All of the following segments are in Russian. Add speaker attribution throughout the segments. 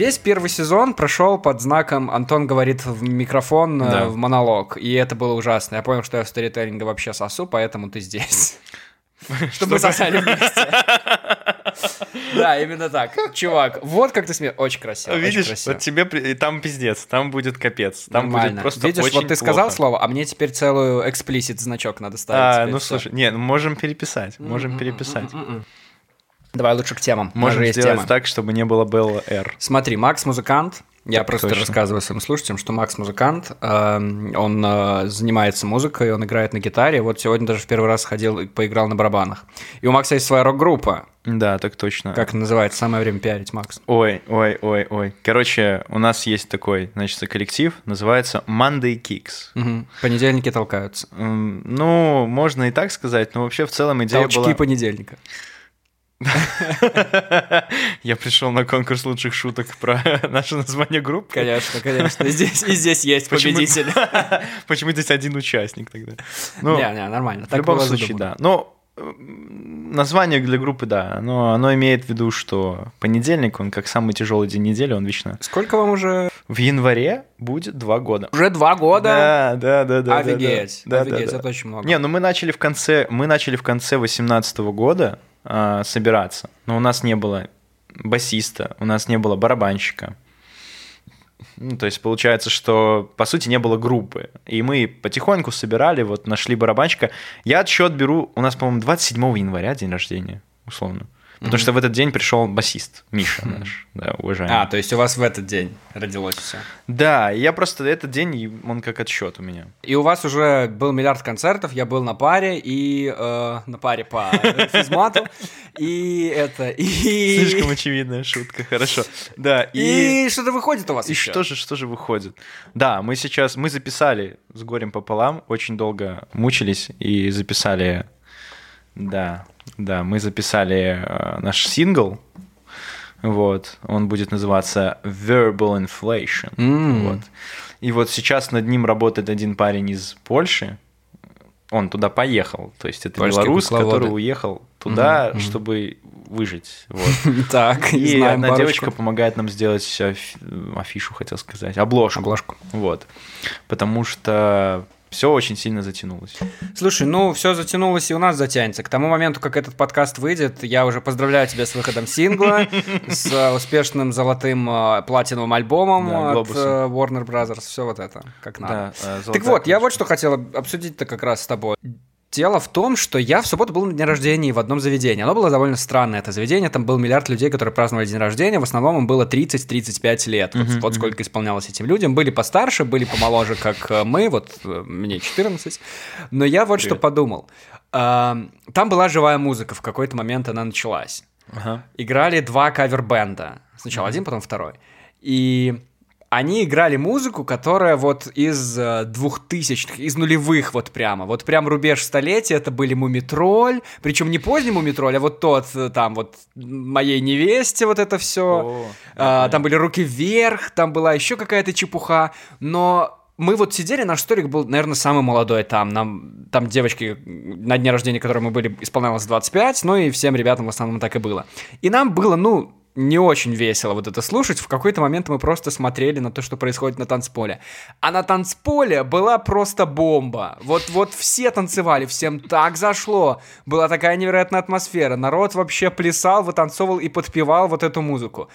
Speaker 1: Весь первый сезон прошел под знаком Антон говорит в микрофон, э,
Speaker 2: Да.
Speaker 1: в монолог, и это было ужасно. Я понял, что я в сторителлинге вообще сосу, поэтому ты здесь. Чтобы мы сосали вместе. Да, именно так. Чувак, вот как ты смеешь. Очень красиво. очень
Speaker 2: Видишь,
Speaker 1: красиво.
Speaker 2: вот тебе там пиздец, там будет капец, там будет просто
Speaker 1: Видишь,
Speaker 2: очень
Speaker 1: вот ты сказал
Speaker 2: плохо.
Speaker 1: слово, а мне теперь целую эксплисит значок надо ставить.
Speaker 2: А, ну слушай, не, ну можем переписать, можем переписать.
Speaker 1: Давай лучше к темам.
Speaker 2: Можем сделать
Speaker 1: тема.
Speaker 2: так, чтобы не было Белла Р.
Speaker 1: Смотри, Макс музыкант. Я
Speaker 2: Так
Speaker 1: просто
Speaker 2: точно.
Speaker 1: рассказываю своим слушателям, что Макс музыкант. эм, Он э, занимается музыкой, он играет на гитаре. Вот сегодня даже в первый раз ходил и поиграл на барабанах. И у Макса есть своя рок-группа.
Speaker 2: Да, так точно.
Speaker 1: Как называется? Самое время пиарить, Макс.
Speaker 2: Ой, ой, ой, ой. Короче, у нас есть такой, значит, коллектив, называется Monday Kicks.
Speaker 1: Мгм. Понедельники толкаются.
Speaker 2: Ну, можно и так сказать, но вообще в целом идея
Speaker 1: Толчки
Speaker 2: была...
Speaker 1: понедельника.
Speaker 2: Я пришел на конкурс лучших шуток про наше название группы.
Speaker 1: Конечно, конечно. И здесь, и здесь есть
Speaker 2: Почему-
Speaker 1: победитель.
Speaker 2: Почему здесь один участник тогда? Ну,
Speaker 1: Не, не, нормально.
Speaker 2: в любом случае, да. Но м, название для группы, да, оно, оно имеет в виду, что понедельник, он как самый тяжелый день недели, он вечно...
Speaker 1: Сколько вам уже?
Speaker 2: В январе будет два года.
Speaker 1: Уже два года?
Speaker 2: Да, да, да, да.
Speaker 1: Офигеть,
Speaker 2: да, да,
Speaker 1: офигеть,
Speaker 2: да.
Speaker 1: это очень много.
Speaker 2: Не, ну мы начали в конце, мы начали в конце 18 года а, собираться, но у нас не было басиста, у нас не было барабанщика. Ну, то есть получается, что по сути не было группы. И мы потихоньку собирали, вот нашли барабанщика. Я отсчет беру, у нас, по-моему, 27 января день рождения, условно. Потому что в этот день пришел басист Миша наш, да, уважаемый.
Speaker 1: А, то есть у вас в этот день родилось все.
Speaker 2: Да, я просто этот день, он как отсчет у меня.
Speaker 1: И у вас уже был миллиард концертов, я был на паре и э, на паре по физмату, и это, и...
Speaker 2: Слишком очевидная шутка, хорошо. Да, и...
Speaker 1: И что-то выходит у вас
Speaker 2: И
Speaker 1: еще.
Speaker 2: что же, что же выходит? Да, мы сейчас, мы записали с горем пополам, очень долго мучились и записали, да, да, мы записали э, наш сингл, вот, он будет называться Verbal Inflation,
Speaker 1: М.
Speaker 2: вот. И вот сейчас над ним работает один парень из Польши, он туда поехал, то есть это
Speaker 1: Польские
Speaker 2: белорус,
Speaker 1: кукловоды.
Speaker 2: который уехал туда,
Speaker 1: мгм.
Speaker 2: чтобы выжить, вот.
Speaker 1: Так,
Speaker 2: И
Speaker 1: знаем
Speaker 2: одна
Speaker 1: парочку.
Speaker 2: девочка помогает нам сделать аф- афишу, хотел сказать, обложку.
Speaker 1: Обложку.
Speaker 2: Вот. Потому что все очень сильно затянулось.
Speaker 1: Слушай, ну все затянулось и у нас затянется. К тому моменту, как этот подкаст выйдет, я уже поздравляю тебя с выходом сингла, с э, успешным золотым э, платиновым альбомом от э, Warner Brothers, все вот это, как надо. Так вот, я вот что хотел обсудить-то как раз с тобой. Дело в том, что я в субботу был на дне рождения в одном заведении. Оно было довольно странное, это заведение. Там был миллиард людей, которые праздновали день рождения. В основном им было 30-35 лет. Вот,
Speaker 2: мгм.
Speaker 1: сколько исполнялось этим людям. Были постарше, были помоложе, как э, мы. Вот э, мне 14. Но я вот что
Speaker 2: Привет.
Speaker 1: подумал. А, Там была живая музыка. В какой-то момент она началась
Speaker 2: Ага.
Speaker 1: играли два кавер-бенда. Сначала один, потом второй. И они играли музыку, которая вот из э, двухтысячных, из нулевых вот прямо. Вот прям рубеж столетия, это были Мумитроль, причем не поздний Мумитроль, а вот тот э, там вот моей невесте вот это все.
Speaker 2: О,
Speaker 1: А, там были руки вверх, там была еще какая-то чепуха, но мы вот сидели, наш столик был, наверное, самый молодой там. Нам, там девочки, на дне рождения, которой мы были, исполнялось 25, ну и всем ребятам в основном так и было. И нам было, ну, не очень весело вот это слушать. В какой-то момент мы просто смотрели на то, что происходит на танцполе. А на танцполе была просто бомба. Вот, вот все танцевали, всем так зашло. Была такая невероятная атмосфера. Народ вообще плясал, вытанцовывал и подпевал вот эту музыку.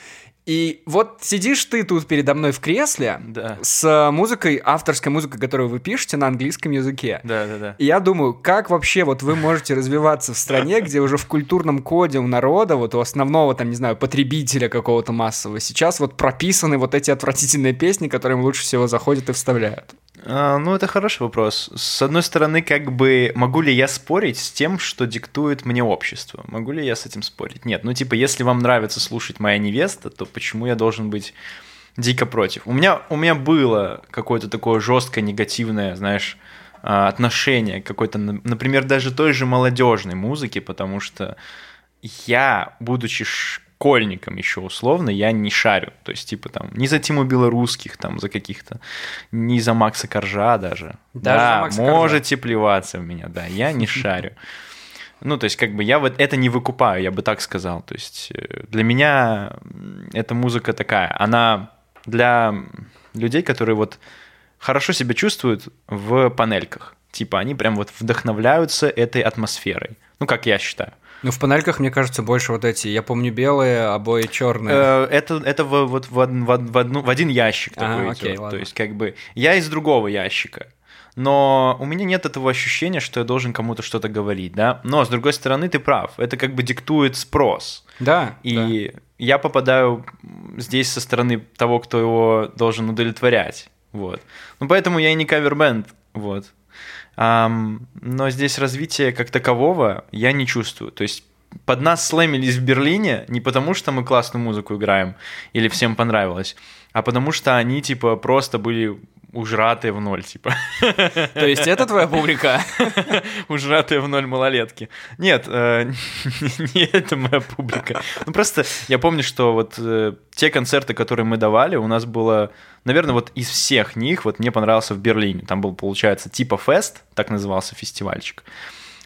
Speaker 1: И вот сидишь ты тут передо мной в кресле
Speaker 2: Да.
Speaker 1: с музыкой, авторской музыкой, которую вы пишете на английском языке.
Speaker 2: Да, да, да.
Speaker 1: И я думаю, как вообще вот вы можете развиваться в стране, где уже в культурном коде у народа, вот у основного там, не знаю, потребителя какого-то массового, сейчас вот прописаны вот эти отвратительные песни, которые им лучше всего заходят и вставляют.
Speaker 2: А, ну, это хороший вопрос. С одной стороны, как бы, могу ли я спорить с тем, что диктует мне общество? Могу ли я с этим спорить? Нет. Ну, типа, если вам нравится слушать «Моя невеста», то почему я должен быть дико против? У меня, у меня было какое-то такое жесткое негативное, знаешь, а, отношение к какой-то, на- например, даже той же молодежной музыке, потому что я, будучи школьником еще условно, я не шарю. То есть, типа, там, не за Тиму Белорусских, там, за каких-то, не за Макса Коржа даже.
Speaker 1: Даже
Speaker 2: да,
Speaker 1: Макса Коржа.
Speaker 2: можете плеваться в меня, да, я не шарю. Ну, то есть, как бы я вот это не выкупаю, я бы так сказал. То есть, э, для меня эта музыка такая, она для людей, которые вот хорошо себя чувствуют в панельках. Типа, они прям вот вдохновляются этой атмосферой. Ну, как я считаю.
Speaker 1: Ну, в панельках, мне кажется, больше вот эти, я помню, белые, обои черные.
Speaker 2: Э, Это, это в, вот в, в в одну, в один ящик
Speaker 1: А,
Speaker 2: такой
Speaker 1: окей,
Speaker 2: идет.
Speaker 1: ладно.
Speaker 2: То есть, как бы, я из другого ящика. Но у меня нет этого ощущения, что я должен кому-то что-то говорить, да. Но, с другой стороны, ты прав. Это как бы диктует спрос.
Speaker 1: Да, да.
Speaker 2: И я попадаю здесь со стороны того, кто его должен удовлетворять. Вот. Ну, поэтому я и не кавербенд. Вот. Но здесь развития как такового я не чувствую. То есть под нас слэмились в Берлине не потому, что мы классную музыку играем или всем понравилось, а потому что они, типа, просто были ужратые в ноль, типа.
Speaker 1: То есть это твоя публика?
Speaker 2: Ужратые в ноль малолетки. Нет, э, не это моя публика. Ну просто я помню, что вот э, те концерты, которые мы давали, у нас было, наверное, вот из всех них, вот мне понравился в Берлине. Там был, получается, типа фест, так назывался фестивальчик.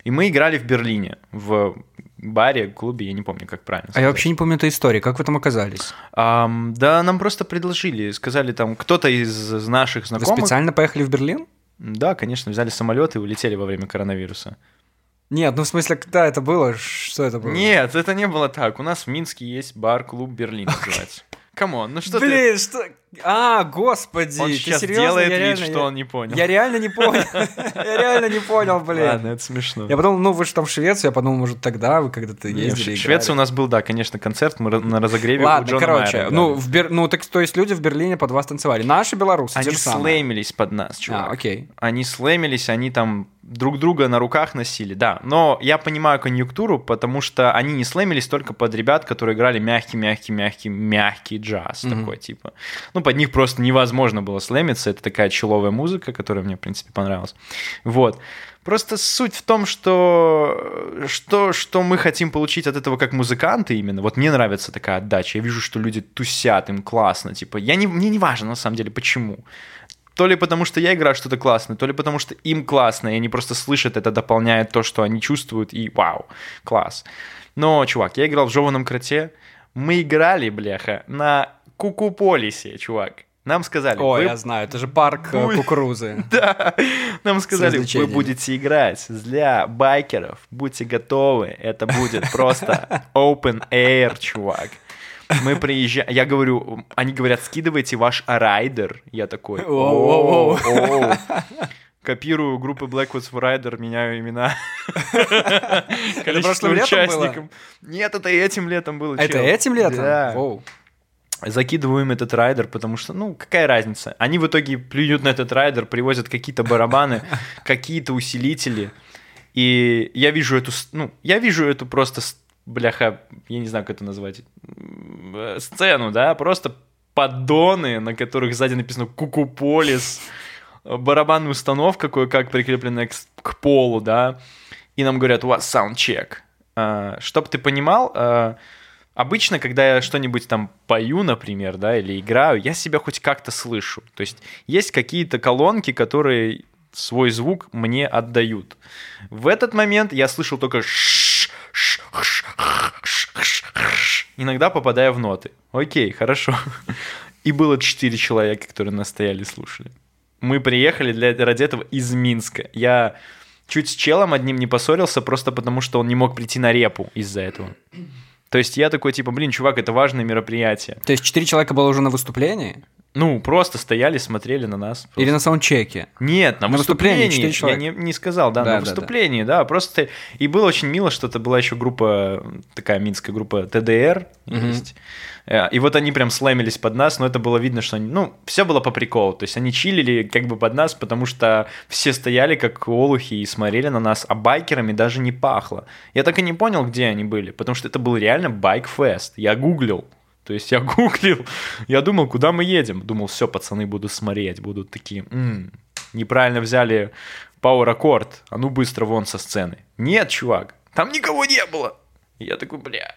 Speaker 2: И мы играли в Берлине, в баре, клубе, я не помню, как правильно
Speaker 1: А я
Speaker 2: сказать.
Speaker 1: вообще не помню этой истории. Как вы там оказались?
Speaker 2: Ам, да, нам просто предложили, сказали там, кто-то из наших
Speaker 1: Вы
Speaker 2: знакомых...
Speaker 1: специально поехали в Берлин?
Speaker 2: Да, конечно, взяли самолет и улетели во время коронавируса.
Speaker 1: Нет, ну в смысле, когда это было? Что это было?
Speaker 2: Нет, это не было так. У нас в Минске есть бар-клуб Берлин называется. Come on, ну что ты...
Speaker 1: Блин, что? А, господи,
Speaker 2: Он
Speaker 1: ты
Speaker 2: сейчас
Speaker 1: серьезно?
Speaker 2: делает
Speaker 1: Я
Speaker 2: вид,
Speaker 1: реально-
Speaker 2: что он не понял.
Speaker 1: Я реально не понял. Я реально не понял, блин.
Speaker 2: Ладно, это смешно.
Speaker 1: Я подумал, ну вы же там в Швеции, я подумал, может тогда вы когда-то
Speaker 2: в
Speaker 1: ездили.
Speaker 2: Ш- Швеции у нас был, да, конечно, концерт, мы на разогреве у
Speaker 1: Ладно,
Speaker 2: Джона
Speaker 1: короче, ну, в Бер... ну так то есть люди в Берлине под вас танцевали. Наши белорусы,
Speaker 2: Они слэмились под нас, чувак.
Speaker 1: А, окей.
Speaker 2: Они слэмились, они там друг друга на руках носили, да. Но я понимаю конъюнктуру, потому что они не слэмились только под ребят, которые играли мягкий-мягкий-мягкий мягкий джаз
Speaker 1: Мгм.
Speaker 2: такой, типа. Ну, под них просто невозможно было слэмиться. Это такая человая музыка, которая мне, в принципе, понравилась. Вот. Просто суть в том, что, что, что мы хотим получить от этого как музыканты именно. Вот мне нравится такая отдача. Я вижу, что люди тусят, им классно. Типа, я не, мне не важно, на самом деле, почему. То ли потому, что я играю что-то классное, то ли потому, что им классно, и они просто слышат это, дополняет то, что они чувствуют, и вау, класс. Но, чувак, я играл в «Жеваном кроте», мы играли, бляха, на Кукуполисе, чувак. Нам сказали,
Speaker 1: О,
Speaker 2: вы
Speaker 1: я знаю, это же парк э,
Speaker 2: Будь-
Speaker 1: кукурузы.
Speaker 2: да, нам сказали, вы будете играть для байкеров, будьте готовы, это будет просто open air, чувак. Мы приезжаем, я говорю, они говорят, скидывайте ваш райдер. Я такой. Копирую группы Blackwood's Rider, меняю имена. Количество
Speaker 1: прошлым летом было?
Speaker 2: участников. Нет, это этим летом было.
Speaker 1: Это этим летом?
Speaker 2: Да закидываем этот райдер, потому что, ну, какая разница? Они в итоге плюют на этот райдер, привозят какие-то барабаны, какие-то усилители, и я вижу эту, ну, я вижу эту просто, бляха, я не знаю, как это назвать, сцену, да, просто поддоны, на которых сзади написано «Кукуполис», э, барабанная установка кое-как прикрепленная к, к полу, да, и нам говорят, у вас саундчек. Чтобы ты понимал, а, обычно, когда я что-нибудь там пою, например, да, или играю, я себя хоть как-то слышу. То есть есть какие-то колонки, которые свой звук мне отдают. В этот момент я слышал только ш- ш- иногда попадая в ноты. Окей, хорошо. И было четыре человека, которые нас стояли и слушали. Мы приехали для, ради этого из Минска. Я чуть с челом одним не поссорился, просто потому что он не мог прийти на репу из-за этого. То есть я такой, типа, блин, чувак, это важное мероприятие.
Speaker 1: То есть четыре человека было уже на выступлении?
Speaker 2: Ну, просто стояли, смотрели на нас. просто.
Speaker 1: Или на саундчеке?
Speaker 2: Нет, на,
Speaker 1: На выступлении
Speaker 2: я не, не сказал, да,
Speaker 1: Да,
Speaker 2: на
Speaker 1: да, да.
Speaker 2: выступлении, да, Просто и было очень мило, что это была еще группа, такая минская группа ТДР
Speaker 1: Мгм.
Speaker 2: есть. Э, И вот они прям слэмились под нас, но это было видно, что они, ну, все было по приколу. То есть они чилили как бы под нас, потому что все стояли как олухи и смотрели на нас, а байкерами даже не пахло. Я так и не понял, где они были, потому что это был реально байк-фест. Я гуглил. То есть я гуглил, я думал, куда мы едем. Думал, все, пацаны будут смотреть, будут такие, «М, неправильно взяли Power Accord, а ну быстро вон со сцены. Нет, чувак, там никого не было. Я такой, бля.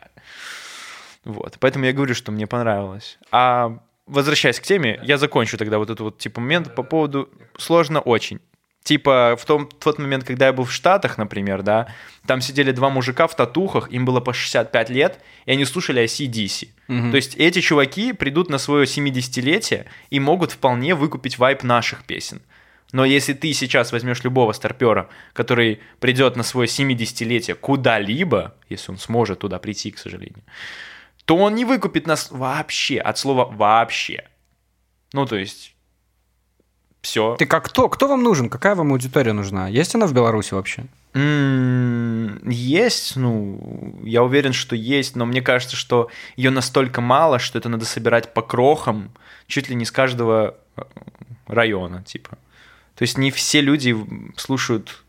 Speaker 2: Вот, поэтому я говорю, что мне понравилось. А возвращаясь к теме, я закончу тогда вот этот вот типа момент по поводу сложно очень. Типа в том, тот момент, когда я был в Штатах, например, да, там сидели два мужика в татухах, им было по 65 лет, и они слушали ACDC.
Speaker 1: Мгм.
Speaker 2: То есть эти чуваки придут на свое 70-летие и могут вполне выкупить вайп наших песен. Но если ты сейчас возьмешь любого старпера, который придет на свое 70-летие куда-либо, если он сможет туда прийти, к сожалению, то он не выкупит нас вообще, от слова вообще. Ну, то есть, все.
Speaker 1: Ты как кто? Кто вам нужен? Какая вам аудитория нужна? Есть она в Беларуси вообще?
Speaker 2: Есть, ну, я уверен, что есть, но мне кажется, что ее настолько мало, что это надо собирать по крохам, чуть ли не с каждого э, района, типа. То есть не все люди слушают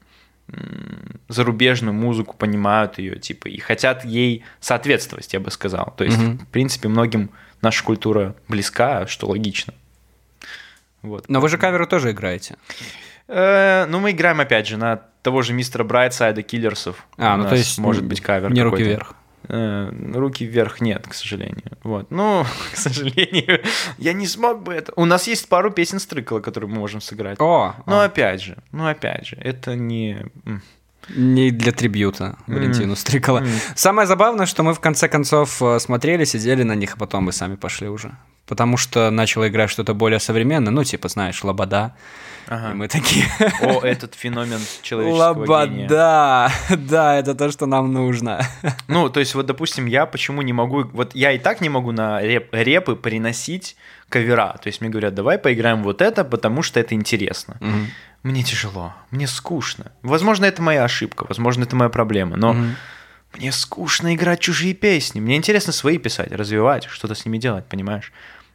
Speaker 2: зарубежную музыку, понимают ее, типа, и хотят ей соответствовать, я бы сказал. То есть,
Speaker 1: Мгм.
Speaker 2: в принципе, многим наша культура близка, что логично. Вот.
Speaker 1: Но вы же каверы тоже играете.
Speaker 2: Э, ну, мы играем, опять же, на того же мистера Брайтсайда Киллерсов.
Speaker 1: А, ну то есть
Speaker 2: может быть кавер
Speaker 1: Не руки вверх.
Speaker 2: Э, руки вверх нет, к сожалению. Вот. Ну, к сожалению, я не смог бы это. У нас есть пару песен Стрыкала, которые мы можем сыграть.
Speaker 1: О,
Speaker 2: Но
Speaker 1: а,
Speaker 2: опять же, ну опять же, это не...
Speaker 1: не для трибьюта Валентину Стрикала.
Speaker 2: М.
Speaker 1: Самое забавное, что мы в конце концов э, смотрели, сидели на них, а потом мы сами пошли уже. Потому что начало играть что-то более современное, ну, типа, знаешь, Лобода.
Speaker 2: Ага.
Speaker 1: И мы такие,
Speaker 2: О, этот феномен человеческого гения.
Speaker 1: Лобода, да, это то, что нам нужно.
Speaker 2: Ну, то есть, вот, допустим, я почему не могу... Вот я и так не могу на реп- репы приносить кавера. То есть мне говорят, давай поиграем вот это, потому что это интересно.
Speaker 1: Мгм.
Speaker 2: Мне тяжело, мне скучно. Возможно, это моя ошибка, возможно, это моя проблема, но
Speaker 1: Мгм.
Speaker 2: Мне скучно играть чужие песни. Мне интересно свои писать, развивать, что-то с ними делать, понимаешь?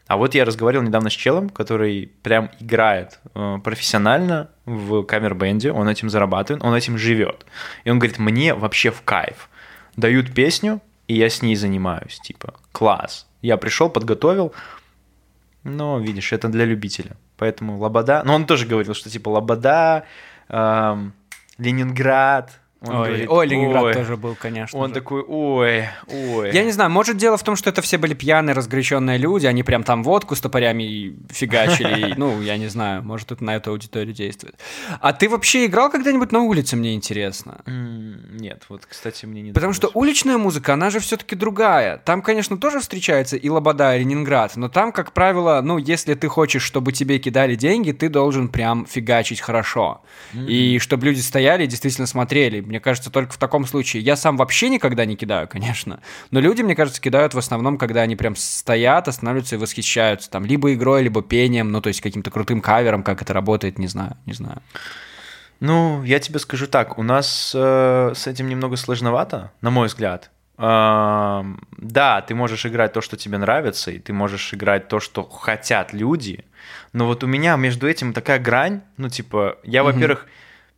Speaker 2: А вот я разговаривал недавно с челом, который прям играет э, профессионально в камер-бенде, он этим зарабатывает, он этим живет. И он говорит, мне вообще в кайф. Дают песню, и я с ней занимаюсь. Типа, класс. Я пришел, подготовил, но, видишь, это для любителя. Поэтому Лобода... Но он тоже говорил, что типа Лобода, эм, Ленинград. Он
Speaker 1: Ой,
Speaker 2: говорит,
Speaker 1: ой, Ленинград
Speaker 2: «Ой».
Speaker 1: тоже был, конечно.
Speaker 2: Он
Speaker 1: же.
Speaker 2: такой, ой, ой.
Speaker 1: Я не знаю, может дело в том, что это все были пьяные, разгоряченные люди, они прям там водку с топорями фигачили, ну, я не знаю, может это на эту аудиторию действует. А ты вообще играл когда-нибудь на улице, мне интересно?
Speaker 2: Нет, вот, кстати, мне не
Speaker 1: Потому что уличная музыка, она же все-таки другая. Там, конечно, тоже встречается и Лобода, и Ленинград, но там, как правило, ну, если ты хочешь, чтобы тебе кидали деньги, ты должен прям фигачить хорошо. И чтобы люди стояли и действительно смотрели. Мне кажется, только в таком случае. Я сам вообще никогда не кидаю, конечно. Но люди, мне кажется, кидают в основном, когда они прям стоят, останавливаются и восхищаются. Там либо игрой, либо пением, ну, то есть каким-то крутым кавером, как это работает, не знаю, не знаю.
Speaker 2: Ну, я тебе скажу так, у нас э, с этим немного сложновато, на мой взгляд. Ам, да, ты можешь играть то, что тебе нравится, и ты можешь играть то, что хотят люди, но вот у меня между этим такая грань, ну, типа, я,
Speaker 1: Мгм.
Speaker 2: во-первых,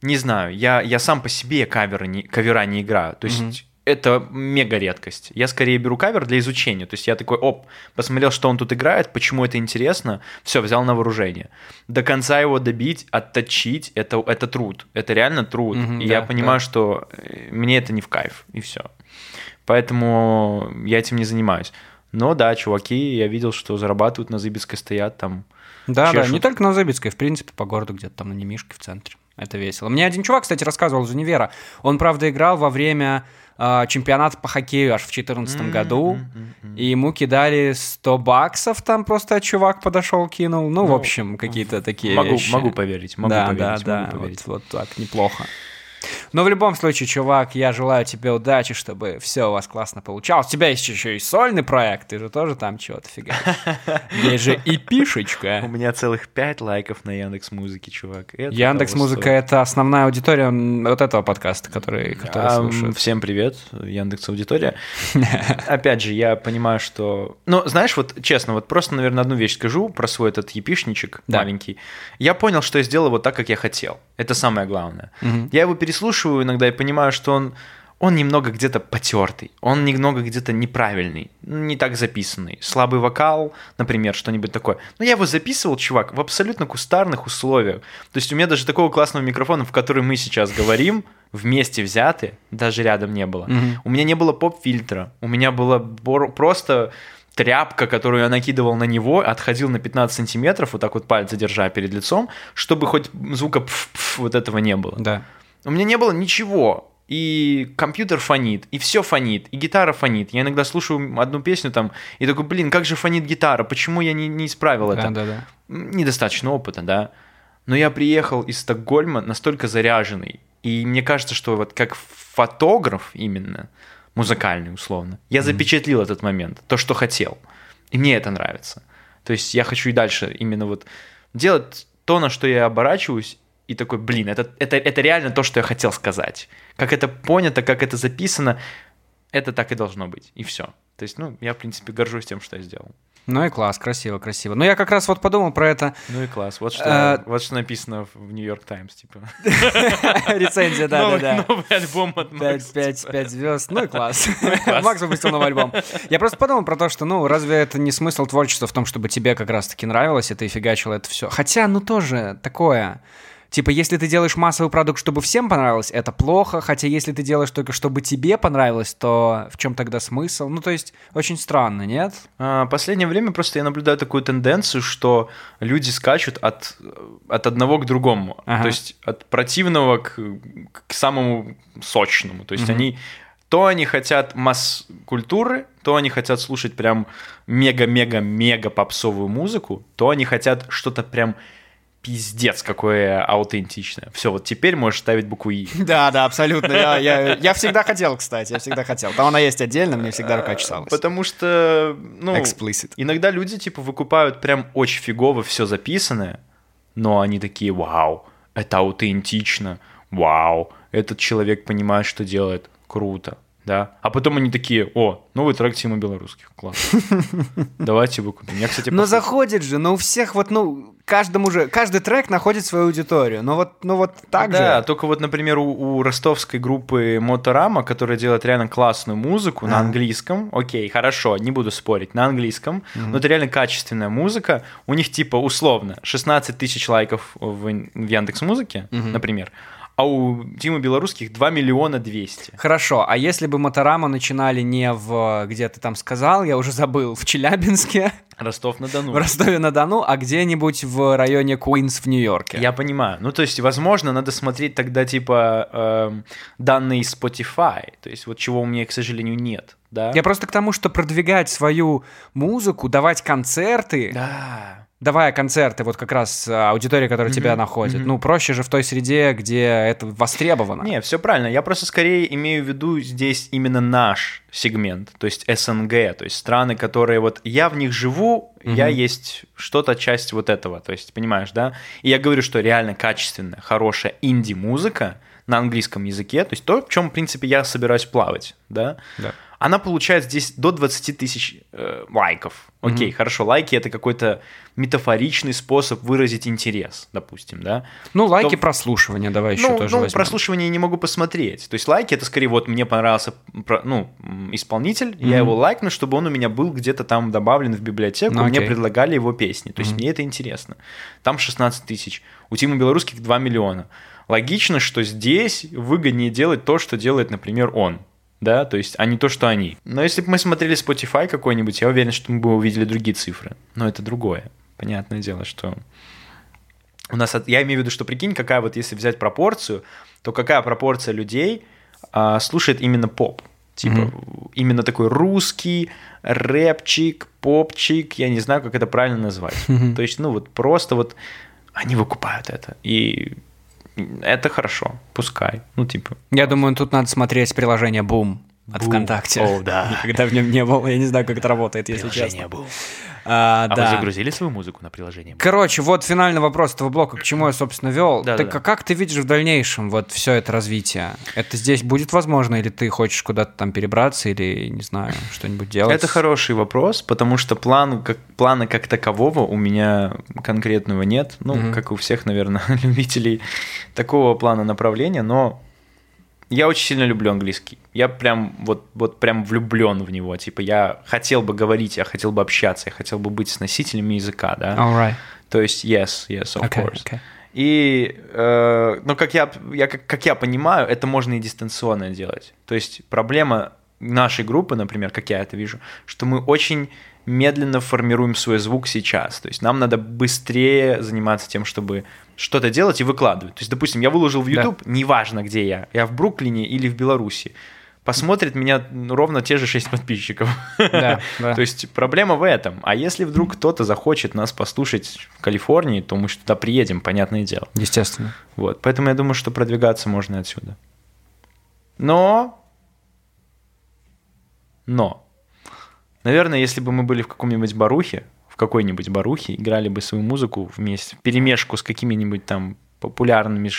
Speaker 2: не знаю, я, я сам по себе каверы не, кавера не играю, то есть
Speaker 1: Мгм.
Speaker 2: это мега редкость. Я скорее беру кавер для изучения, то есть я такой, оп, посмотрел, что он тут играет, почему это интересно, все, взял на вооружение. До конца его добить, отточить, это, это труд, это реально труд.
Speaker 1: Мгм,
Speaker 2: и
Speaker 1: да,
Speaker 2: я понимаю,
Speaker 1: да.
Speaker 2: что э, мне это не в кайф, и все. Поэтому я этим не занимаюсь. Но да, чуваки, я видел, что зарабатывают на Зыбицкой, стоят там.
Speaker 1: Да, да,
Speaker 2: чешут.
Speaker 1: не только на Забицкой, в принципе, по городу где-то там на Немишке в центре. Это весело. Мне один чувак, кстати, рассказывал из универа. Он, правда, играл во время э, чемпионата по хоккею аж в 2014 году.
Speaker 2: М-м-м.
Speaker 1: И ему кидали 100 баксов, там просто чувак подошел, кинул. Ну, в
Speaker 2: Ну,
Speaker 1: общем, какие-то такие
Speaker 2: Могу,
Speaker 1: вещи.
Speaker 2: могу поверить, могу
Speaker 1: да,
Speaker 2: поверить,
Speaker 1: да,
Speaker 2: могу
Speaker 1: да,
Speaker 2: поверить.
Speaker 1: вот, вот так, неплохо. Но в любом случае, чувак, я желаю тебе удачи, чтобы все у вас классно получалось. У тебя есть еще и сольный проект, ты же тоже там чего-то фига. Есть же и
Speaker 2: У
Speaker 1: пишечка.
Speaker 2: меня целых пять лайков на Яндекс Музыке, чувак.
Speaker 1: Яндекс Музыка это основная аудитория вот этого подкаста, который, который слушают.
Speaker 2: Всем привет, Яндекс Аудитория. Опять же, я понимаю, что... Ну, знаешь, вот честно, вот просто, наверное, одну вещь скажу про свой этот епишничек маленький. Я понял, что я сделал его так, как я хотел. Это самое главное. Я его переслушиваю иногда и понимаю, что он, он немного где-то потертый, он немного где-то неправильный, не так записанный. Слабый вокал, например, что-нибудь такое. Но я его записывал, чувак, в абсолютно кустарных условиях. То есть у меня даже такого классного микрофона, в который мы сейчас говорим, вместе взяты, даже рядом не было.
Speaker 1: Мгм.
Speaker 2: У меня не было поп-фильтра, у меня было бор- просто тряпка, которую я накидывал на него, отходил на 15 сантиметров, вот так вот пальцы держа перед лицом, чтобы хоть звука вот этого не было.
Speaker 1: Да.
Speaker 2: У меня не было ничего. И компьютер фонит, и все фонит, и гитара фонит. Я иногда слушаю одну песню там, и такой, блин, как же фонит гитара, почему я не, не исправил это?
Speaker 1: Да, да, да.
Speaker 2: Недостаточно опыта, да. Но я приехал из Стокгольма настолько заряженный, и мне кажется, что вот как фотограф именно, музыкальный условно, я запечатлил этот момент, то, что хотел. И мне это нравится. То есть я хочу и дальше именно вот делать то, на что я оборачиваюсь, и такой, блин, это, это, это реально то, что я хотел сказать. Как это понято, как это записано, это так и должно быть. И все. То есть, ну, я, в принципе, горжусь тем, что я сделал.
Speaker 1: Ну и класс, красиво, красиво. Ну я как раз вот подумал про это.
Speaker 2: Ну и класс. Вот что,
Speaker 1: Э,
Speaker 2: вот что написано в Нью-Йорк Таймс, типа.
Speaker 1: Рецензия, да, да,
Speaker 2: Новый-
Speaker 1: да.
Speaker 2: Новый альбом от Макса,
Speaker 1: пять, пять звезд. Ну и класс. Макс выпустил новый альбом. Я просто подумал про то, что, ну, разве это не смысл творчества в том, чтобы тебе как раз-таки нравилось, и ты фигачил это все. Хотя, ну, тоже такое. Типа, если ты делаешь массовый продукт, чтобы всем понравилось, это плохо. Хотя, если ты делаешь только, чтобы тебе понравилось, то в чем тогда смысл? Ну, то есть, очень странно, нет?
Speaker 2: А, Последнее время просто я наблюдаю такую тенденцию, что люди скачут от, от одного к другому.
Speaker 1: Ага.
Speaker 2: То есть от противного к, к самому сочному. То есть они то они хотят масс-культуры, то они хотят слушать прям мега-мега-мега попсовую музыку, то они хотят что-то прям пиздец какое аутентичное. Все, вот теперь можешь ставить букву «и».
Speaker 1: Да, да, абсолютно. Я, я, я всегда хотел, кстати, я всегда хотел. Там она есть отдельно, мне всегда рука чесалась.
Speaker 2: Потому что, ну,
Speaker 1: Explicit.
Speaker 2: иногда люди, типа, выкупают прям очень фигово все записанное, но они такие, вау, это аутентично, вау, этот человек понимает, что делает, круто, да. А потом они такие, о, новый трек Тима Белорусских, класс. Давайте выкупим. Я, кстати,
Speaker 1: Но заходит же, но у всех вот, ну, каждому же, каждый трек находит свою аудиторию. Ну вот, ну вот так
Speaker 2: да,
Speaker 1: же.
Speaker 2: только вот, например, у, у ростовской группы Моторама, которая делает реально классную музыку на
Speaker 1: А.
Speaker 2: английском, окей, хорошо, не буду спорить, на английском, но это реально качественная музыка, у них типа условно 16 тысяч лайков в, в Яндекс Музыке, например, а у Тимы Белорусских 2 миллиона 200.
Speaker 1: Хорошо, а если бы Моторама начинали не в, где ты там сказал, я уже забыл, в Челябинске,
Speaker 2: Ростов-на-Дону.
Speaker 1: в Ростове-на-Дону, а где-нибудь в районе Куинс в Нью-Йорке?
Speaker 2: Я понимаю. Ну, то есть, возможно, надо смотреть тогда, типа, эм, данные Spotify. То есть, вот чего у меня, к сожалению, нет. Да?
Speaker 1: Я просто к тому, что продвигать свою музыку, давать концерты,
Speaker 2: Да.
Speaker 1: Давая концерты, вот как раз э, аудитория, которая тебя находит, ну, проще же в той среде, где это востребовано.
Speaker 2: Не, все правильно. Я просто скорее имею в виду здесь именно наш сегмент, то есть СНГ, то есть страны, которые вот я в них живу, я есть что-то часть вот этого, то есть понимаешь, да? И я говорю, что реально качественная, хорошая инди-музыка на английском языке, то есть то, в чем, в принципе, я собираюсь плавать, да?
Speaker 1: Да.
Speaker 2: Она получает здесь до 20 тысяч э, лайков. Окей, хорошо, лайки это какой-то метафоричный способ выразить интерес, допустим, да?
Speaker 1: Ну, лайки,
Speaker 2: То-
Speaker 1: прослушивания, давай еще
Speaker 2: ну,
Speaker 1: тоже
Speaker 2: ну,
Speaker 1: возьмем.
Speaker 2: прослушивание я не могу посмотреть. То есть лайки это скорее вот мне понравился ну, исполнитель, я его лайкну, чтобы он у меня был где-то там добавлен в библиотеку,
Speaker 1: Ну,
Speaker 2: мне предлагали его песни. То есть мне это интересно. Там 16 тысяч. У Тима Белорусских 2 миллиона. Логично, что здесь выгоднее делать то, что делает, например, он. Да, то есть, а не то, что они. Но если бы мы смотрели Spotify какой-нибудь, я уверен, что мы бы увидели другие цифры. Но это другое. Понятное дело, что у нас, я имею в виду, что прикинь, какая вот, если взять пропорцию, то какая пропорция людей а, слушает именно поп? Типа, именно такой русский, рэпчик, попчик, я не знаю, как это правильно назвать. То есть, ну вот просто вот они выкупают это. И это хорошо, пускай. Ну, типа.
Speaker 1: Я думаю, тут надо смотреть приложение Boom от
Speaker 2: Boom.
Speaker 1: ВКонтакте.
Speaker 2: О, да.
Speaker 1: Никогда в нем не был, я не знаю, как это работает, если честно. А,
Speaker 2: А
Speaker 1: да.
Speaker 2: вы загрузили свою музыку на приложение?
Speaker 1: Короче, вот финальный вопрос этого блока, к чему я, собственно, вел.
Speaker 2: Да,
Speaker 1: так
Speaker 2: да, да.
Speaker 1: а как ты видишь в дальнейшем вот все это развитие? Это здесь будет возможно, или ты хочешь куда-то там перебраться, или, не знаю, что-нибудь делать?
Speaker 2: Это хороший вопрос, потому что план, как, плана как такового у меня конкретного нет. Ну,
Speaker 1: Мгм.
Speaker 2: как у всех, наверное, любителей такого плана направления, но я очень сильно люблю английский. Я прям вот, вот прям влюблен в него. Типа я хотел бы говорить, я хотел бы общаться, я хотел бы быть с носителями языка, да.
Speaker 1: Alright.
Speaker 2: То есть yes, yes, of
Speaker 1: Okay,
Speaker 2: course.
Speaker 1: okay.
Speaker 2: И, э, ну, как я, я, как, как я понимаю, это можно и дистанционно делать. То есть проблема нашей группы, например, как я это вижу, что мы очень медленно формируем свой звук сейчас. То есть нам надо быстрее заниматься тем, чтобы что-то делать и выкладывать. То есть, допустим, я выложил в YouTube, да. неважно где я, я в Бруклине или в Беларуси, посмотрит меня ровно те же 6 подписчиков. Да, да. То есть проблема в этом. А если вдруг кто-то захочет нас послушать в Калифорнии, то мы туда приедем, понятное дело.
Speaker 1: Естественно.
Speaker 2: Вот, поэтому я думаю, что продвигаться можно отсюда. Но... Но Наверное, если бы мы были в каком-нибудь барухе, в какой-нибудь барухе, играли бы свою музыку вместе, перемешку с какими-нибудь там популярными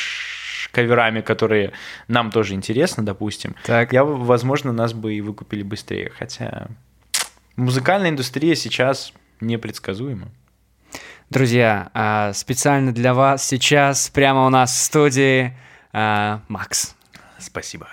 Speaker 2: каверами, которые нам тоже интересны, допустим, так. я, возможно, нас бы и выкупили быстрее. Хотя музыкальная индустрия сейчас непредсказуема.
Speaker 1: Друзья, а, специально для вас сейчас прямо у нас в студии а, Макс.
Speaker 2: Спасибо,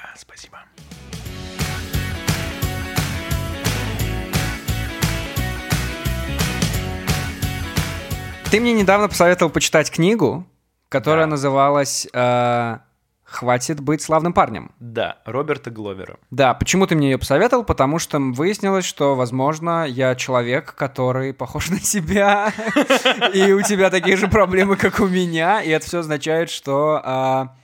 Speaker 1: Ты мне недавно посоветовал почитать книгу, которая да. называлась э, «Хватит быть славным парнем».
Speaker 2: Да, Роберта Гловера.
Speaker 1: Да, почему ты мне ее посоветовал? Потому что выяснилось, что, возможно, я человек, который похож на тебя, и у тебя такие же проблемы, как у меня, и это все означает, что а,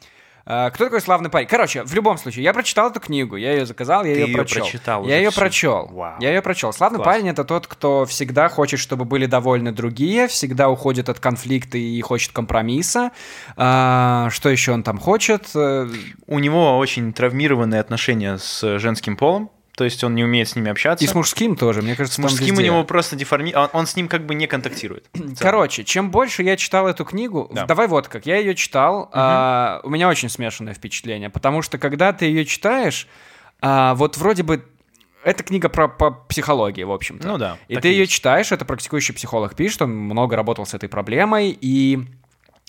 Speaker 1: кто такой славный парень? Короче, в любом случае, я прочитал эту книгу, я ее заказал, я Ты ее прочел. Прочитал я ее все. прочел. Вау. Я ее прочел. Славный Класс. парень это тот, кто всегда хочет, чтобы были довольны другие, всегда уходит от конфликта и хочет компромисса. А, что еще он там хочет?
Speaker 2: У него очень травмированные отношения с женским полом то есть он не умеет с ними общаться.
Speaker 1: И с мужским тоже, мне кажется,
Speaker 2: С мужским у него просто деформи... Он, он с ним как бы не контактирует.
Speaker 1: Короче, чем больше я читал эту книгу, да. давай вот как, я ее читал, угу. а, у меня очень смешанное впечатление, потому что когда ты ее читаешь, а, вот вроде бы это книга про по психологии, в общем-то.
Speaker 2: Ну да.
Speaker 1: И ты ее читаешь, это практикующий психолог пишет, он много работал с этой проблемой, и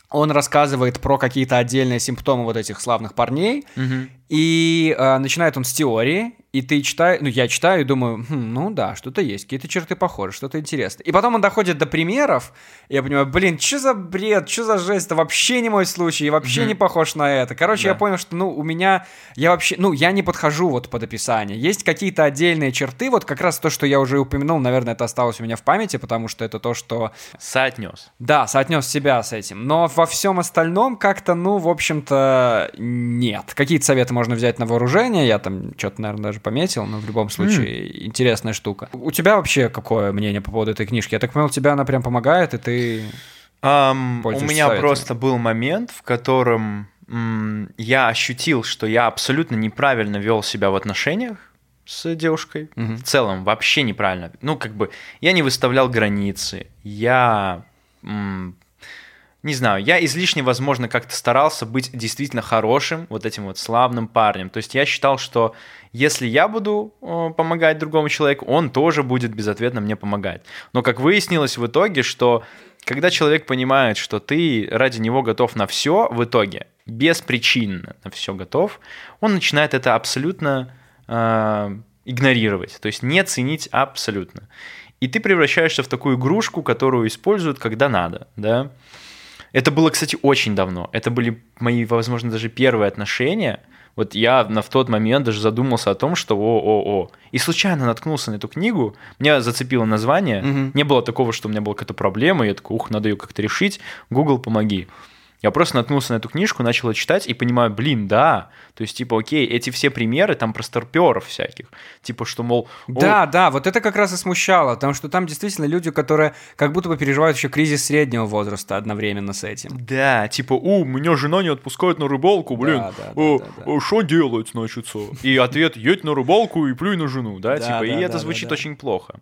Speaker 1: он рассказывает про какие-то отдельные симптомы вот этих славных парней, угу. И э, начинает он с теории, и ты читаешь, ну, я читаю и думаю, хм, ну да, что-то есть, какие-то черты похожи, что-то интересное. И потом он доходит до примеров, и я понимаю, блин, что за бред, что за жесть, это вообще не мой случай, вообще mm-hmm. не похож на это. Короче, да. я понял, что, ну, у меня, я вообще, ну, я не подхожу вот под описание. Есть какие-то отдельные черты, вот как раз то, что я уже упомянул, наверное, это осталось у меня в памяти, потому что это то, что...
Speaker 2: Соотнес.
Speaker 1: Да, соотнес себя с этим. Но во всем остальном как-то, ну, в общем-то, нет. Какие-то советы можно взять на вооружение, я там что-то, наверное, даже пометил, но в любом случае mm. интересная штука. У тебя вообще какое мнение по поводу этой книжки? Я так понял, тебе она прям помогает, и ты
Speaker 2: um, У меня советами. просто был момент, в котором м, я ощутил, что я абсолютно неправильно вел себя в отношениях с девушкой. Mm-hmm. В целом, вообще неправильно. Ну, как бы, я не выставлял границы, я м, не знаю, я излишне, возможно, как-то старался быть действительно хорошим, вот этим вот славным парнем. То есть я считал, что если я буду э, помогать другому человеку, он тоже будет безответно мне помогать. Но как выяснилось в итоге, что когда человек понимает, что ты ради него готов на все в итоге, беспричинно на все готов, он начинает это абсолютно э, игнорировать, то есть не ценить абсолютно. И ты превращаешься в такую игрушку, которую используют, когда надо, да. Это было, кстати, очень давно. Это были мои, возможно, даже первые отношения. Вот я на, в тот момент даже задумался о том, что о-о-о. И случайно наткнулся на эту книгу, меня зацепило название. Угу. Не было такого, что у меня была какая-то проблема, я такой, ух, надо ее как-то решить. Google, помоги. Я просто наткнулся на эту книжку, начал читать и понимаю, блин, да, то есть, типа, окей, эти все примеры там про старперов всяких, типа, что, мол...
Speaker 1: Да, да, вот это как раз и смущало, потому что там действительно люди, которые как будто бы переживают еще кризис среднего возраста одновременно с этим.
Speaker 2: Да, типа, у, меня жена не отпускает на рыбалку, блин, да, да, да, да, да. что делать, значит? И ответ, едь на рыбалку и плюй на жену, да, типа, и это звучит очень плохо.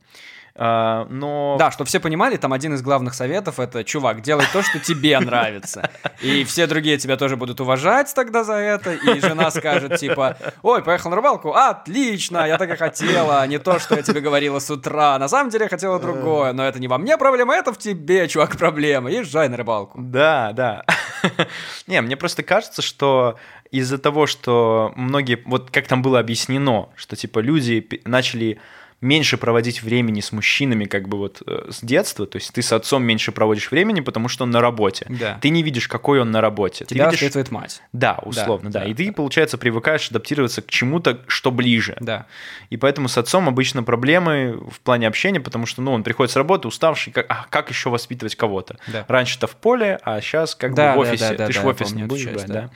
Speaker 2: А, но...
Speaker 1: Да, чтобы все понимали, там один из главных советов это, чувак, делай то, что тебе нравится. И все другие тебя тоже будут уважать тогда за это. И жена скажет, типа, ой, поехал на рыбалку, отлично, я так и хотела, а не то, что я тебе говорила с утра. На самом деле я хотела другое, но это не во мне проблема, это в тебе, чувак, проблема. Езжай на рыбалку.
Speaker 2: Да, да. Не, мне просто кажется, что из-за того, что многие, вот как там было объяснено, что типа люди начали меньше проводить времени с мужчинами как бы вот э, с детства, то есть ты с отцом меньше проводишь времени, потому что он на работе.
Speaker 1: Да.
Speaker 2: Ты не видишь, какой он на работе.
Speaker 1: Тебя
Speaker 2: ты видишь...
Speaker 1: воспитывает мать.
Speaker 2: Да, условно, да.
Speaker 1: да,
Speaker 2: И ты,
Speaker 1: да.
Speaker 2: получается, привыкаешь адаптироваться к чему-то, что ближе.
Speaker 1: Да.
Speaker 2: И поэтому с отцом обычно проблемы в плане общения, потому что, ну, он приходит с работы уставший, как, а как еще воспитывать кого-то?
Speaker 1: Да.
Speaker 2: Раньше-то в поле, а сейчас как
Speaker 1: Да,
Speaker 2: бы в
Speaker 1: да,
Speaker 2: офисе.
Speaker 1: да, да,
Speaker 2: Ты же
Speaker 1: да,
Speaker 2: в офис не будешь
Speaker 1: часть,
Speaker 2: брать,
Speaker 1: да.
Speaker 2: да?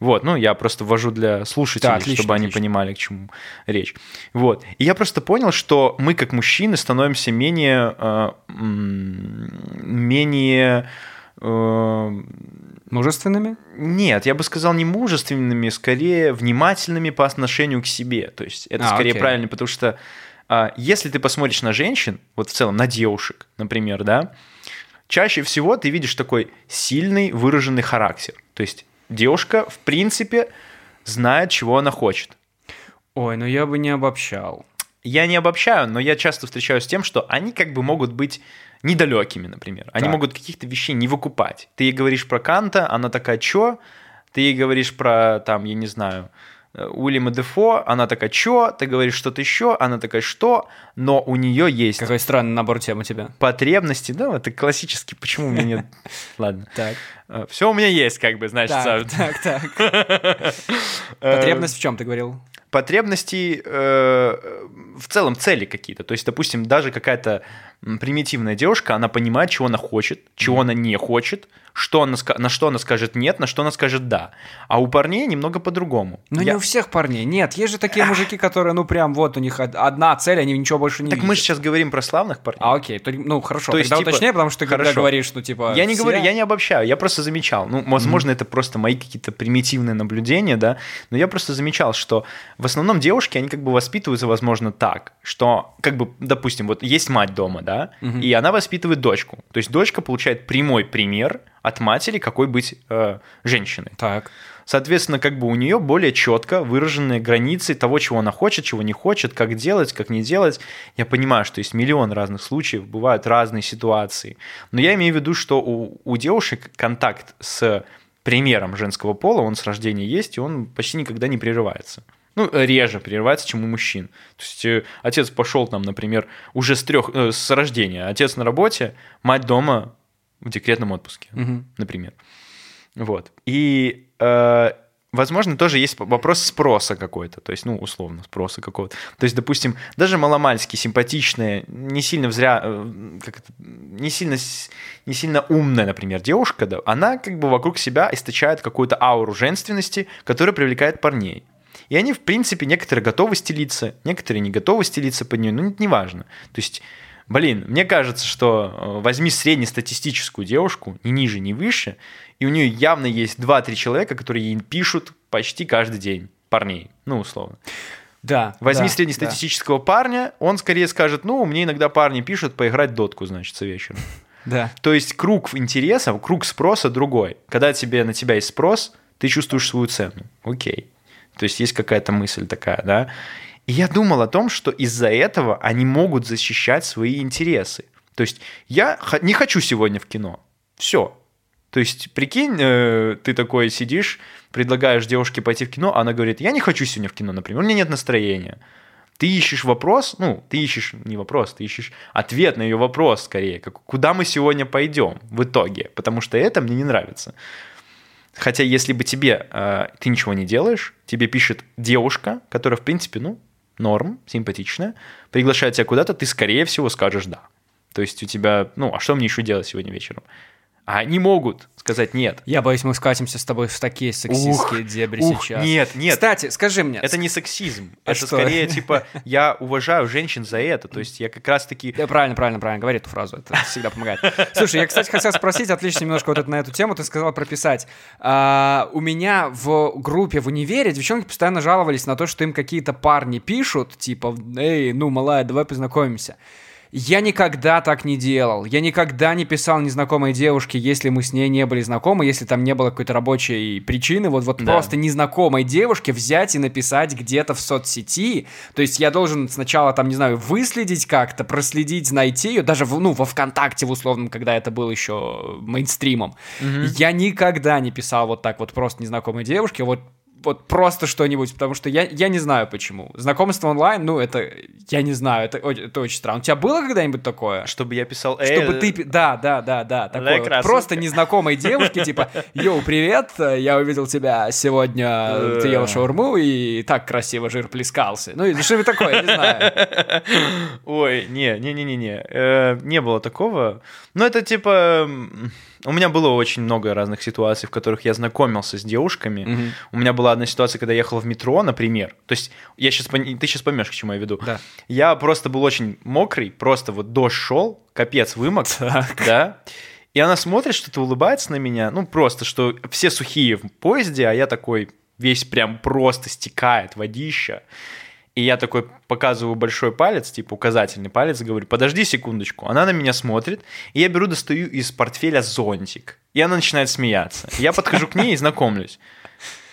Speaker 2: Вот, ну, я просто ввожу для слушателей,
Speaker 1: Да, отлично,
Speaker 2: чтобы они
Speaker 1: отлично.
Speaker 2: понимали, к чему речь. Вот. И я просто понял, что мы, как мужчины, становимся менее... э, менее... э,
Speaker 1: Мужественными?
Speaker 2: нет, я бы сказал не мужественными, скорее внимательными по отношению к себе. То есть это
Speaker 1: А,
Speaker 2: скорее
Speaker 1: окей.
Speaker 2: правильно, потому что а, если ты посмотришь на женщин, вот в целом на девушек, например, да, чаще всего ты видишь такой сильный выраженный характер. То есть девушка, в принципе, знает, чего она хочет.
Speaker 1: Ой, ну я бы не обобщал.
Speaker 2: Я не обобщаю, но я часто встречаюсь с тем, что они как бы могут быть недалекими, например. Они
Speaker 1: Так.
Speaker 2: могут каких-то вещей не выкупать. Ты ей говоришь про Канта, она такая, чё? Ты ей говоришь про, там, я не знаю, э, Уильяма Дефо, она такая, чё? Ты говоришь что-то еще, она такая, что? Но у нее есть
Speaker 1: Какой странный набор тем у тебя.
Speaker 2: потребности, да, это классический, почему у меня нет... Ладно.
Speaker 1: Так.
Speaker 2: Все у меня есть, как бы, значит,
Speaker 1: Так, так, так.
Speaker 2: Э,
Speaker 1: Потребность в чем ты говорил?
Speaker 2: Потребности э, в целом цели какие-то. То есть, допустим, даже какая-то примитивная девушка, она понимает, чего она хочет, чего она не хочет, что она, на что она скажет нет, на что она скажет да. А у парней немного по-другому.
Speaker 1: Ну
Speaker 2: Я-
Speaker 1: не у всех парней. Нет, есть же такие мужики, которые, ну прям вот у них од- одна цель, они ничего больше не
Speaker 2: Так
Speaker 1: видят.
Speaker 2: мы сейчас говорим про славных парней.
Speaker 1: А, окей, то- ну хорошо,
Speaker 2: То есть,
Speaker 1: тогда
Speaker 2: типа,
Speaker 1: уточняй, потому что ты когда
Speaker 2: хорошо.
Speaker 1: говоришь, ну типа...
Speaker 2: Я не
Speaker 1: все-
Speaker 2: говорю, я не обобщаю, я просто замечал. Ну, возможно, это просто мои какие-то примитивные наблюдения, да, но я просто замечал, что в основном девушки, они как бы воспитываются, возможно, так, что, как бы, допустим, вот есть мать дома, да, и она воспитывает дочку. То есть дочка получает прямой пример от матери, какой быть э, женщиной.
Speaker 1: Так.
Speaker 2: Соответственно, как бы у нее более четко выраженные границы того, чего она хочет, чего не хочет, как делать, как не делать. Я понимаю, что есть миллион разных случаев, бывают разные ситуации. Но я имею в виду, что у, у девушек контакт с примером женского пола, он с рождения есть, и он почти никогда не прерывается. Ну, реже прерывается, чем у мужчин. То есть э, отец пошел там, например, уже с трех, э, с рождения. Отец на работе, мать дома в декретном отпуске,
Speaker 1: Мгм.
Speaker 2: например. Вот. И, э, возможно, тоже есть вопрос спроса какой-то, то есть, ну, условно, спроса какого-то. То есть, допустим, даже маломальски симпатичная, не сильно зря, э, как это, не сильно, не сильно умная, например, девушка, да, она как бы вокруг себя источает какую-то ауру женственности, которая привлекает парней. И они, в принципе, некоторые готовы стелиться, некоторые не готовы стелиться под нее, ну, это не важно. То есть, блин, мне кажется, что э, возьми среднестатистическую девушку, ни ниже, ни выше, и у нее явно есть 2-3 человека, которые ей пишут почти каждый день, парней, ну, условно.
Speaker 1: Да.
Speaker 2: Возьми
Speaker 1: да,
Speaker 2: среднестатистического парня, он скорее скажет, ну, мне иногда парни пишут поиграть дотку, значит, вечером.
Speaker 1: Да.
Speaker 2: То есть круг интересов, круг спроса другой. Когда тебе, на тебя есть спрос, ты чувствуешь свою цену. Окей. То есть есть какая-то мысль такая, да? И я думал о том, что из-за этого они могут защищать свои интересы. То есть я не хочу сегодня в кино. Все. То есть, прикинь, э, ты такой сидишь, предлагаешь девушке пойти в кино, а она говорит, я не хочу сегодня в кино, например, у меня нет настроения. Ты ищешь вопрос, ну, ты ищешь не вопрос, ты ищешь ответ на ее вопрос скорее, как, куда мы сегодня пойдем в итоге, потому что это мне не нравится. Хотя если бы тебе, э, ты ничего не делаешь, тебе пишет девушка, которая, в принципе, ну, норм, симпатичная, приглашает тебя куда-то, ты, скорее всего, скажешь «да». То есть у тебя, ну, а что мне еще делать сегодня вечером? А они могут сказать «нет».
Speaker 1: Я боюсь, мы скатимся с тобой в такие сексистские дебри
Speaker 2: Ух,
Speaker 1: сейчас.
Speaker 2: нет, нет.
Speaker 1: Кстати, скажи мне.
Speaker 2: Это не сексизм.
Speaker 1: А
Speaker 2: это
Speaker 1: что?
Speaker 2: скорее, типа, я уважаю женщин за это. То есть я как раз-таки...
Speaker 1: Да, правильно, правильно, правильно, говори эту фразу, это всегда помогает. Слушай, я, кстати, хотел спросить, отвлечься немножко вот это на эту тему, ты сказал прописать. А, у меня в группе в универе девчонки постоянно жаловались на то, что им какие-то парни пишут, типа, эй, ну, малая, давай познакомимся. Я никогда так не делал. Я никогда не писал незнакомой девушке, если мы с ней не были знакомы, если там не было какой-то рабочей причины. Вот, вот
Speaker 2: Да.
Speaker 1: просто незнакомой девушке взять и написать где-то в соцсети. То есть я должен сначала там, не знаю, выследить как-то, проследить, найти ее, даже в, ну, во ВКонтакте в условном, когда это был еще мейнстримом. Я никогда не писал вот так вот просто незнакомой девушке. Вот вот просто что-нибудь, потому что я, я не знаю почему. Знакомство онлайн, ну, это, я не знаю, это, это очень странно. У тебя было когда-нибудь такое?
Speaker 2: Чтобы я писал...
Speaker 1: Чтобы ты... Да, да, да, да. Такое вот. Просто незнакомой девушке, типа, йоу, привет, я увидел тебя сегодня, ты ел шаурму, и так красиво жир плескался. Ну, что такое, не знаю.
Speaker 2: Ой, не, не, не, не, не, э, не было такого. Ну, это типа у меня было очень много разных ситуаций, в которых я знакомился с девушками. Угу. У меня была одна ситуация, когда я ехал в метро, например. То есть я сейчас ты сейчас поймешь, к чему я веду.
Speaker 1: Да.
Speaker 2: Я просто был очень мокрый, просто вот дождь шел, капец вымок, так. да. И она смотрит, что-то улыбается на меня, ну просто, что все сухие в поезде, а я такой весь прям просто стекает водища. И я такой показываю большой палец, типа указательный палец, говорю, подожди секундочку. Она на меня смотрит, и я беру, достаю из портфеля зонтик. И она начинает смеяться. Я подхожу к ней и знакомлюсь.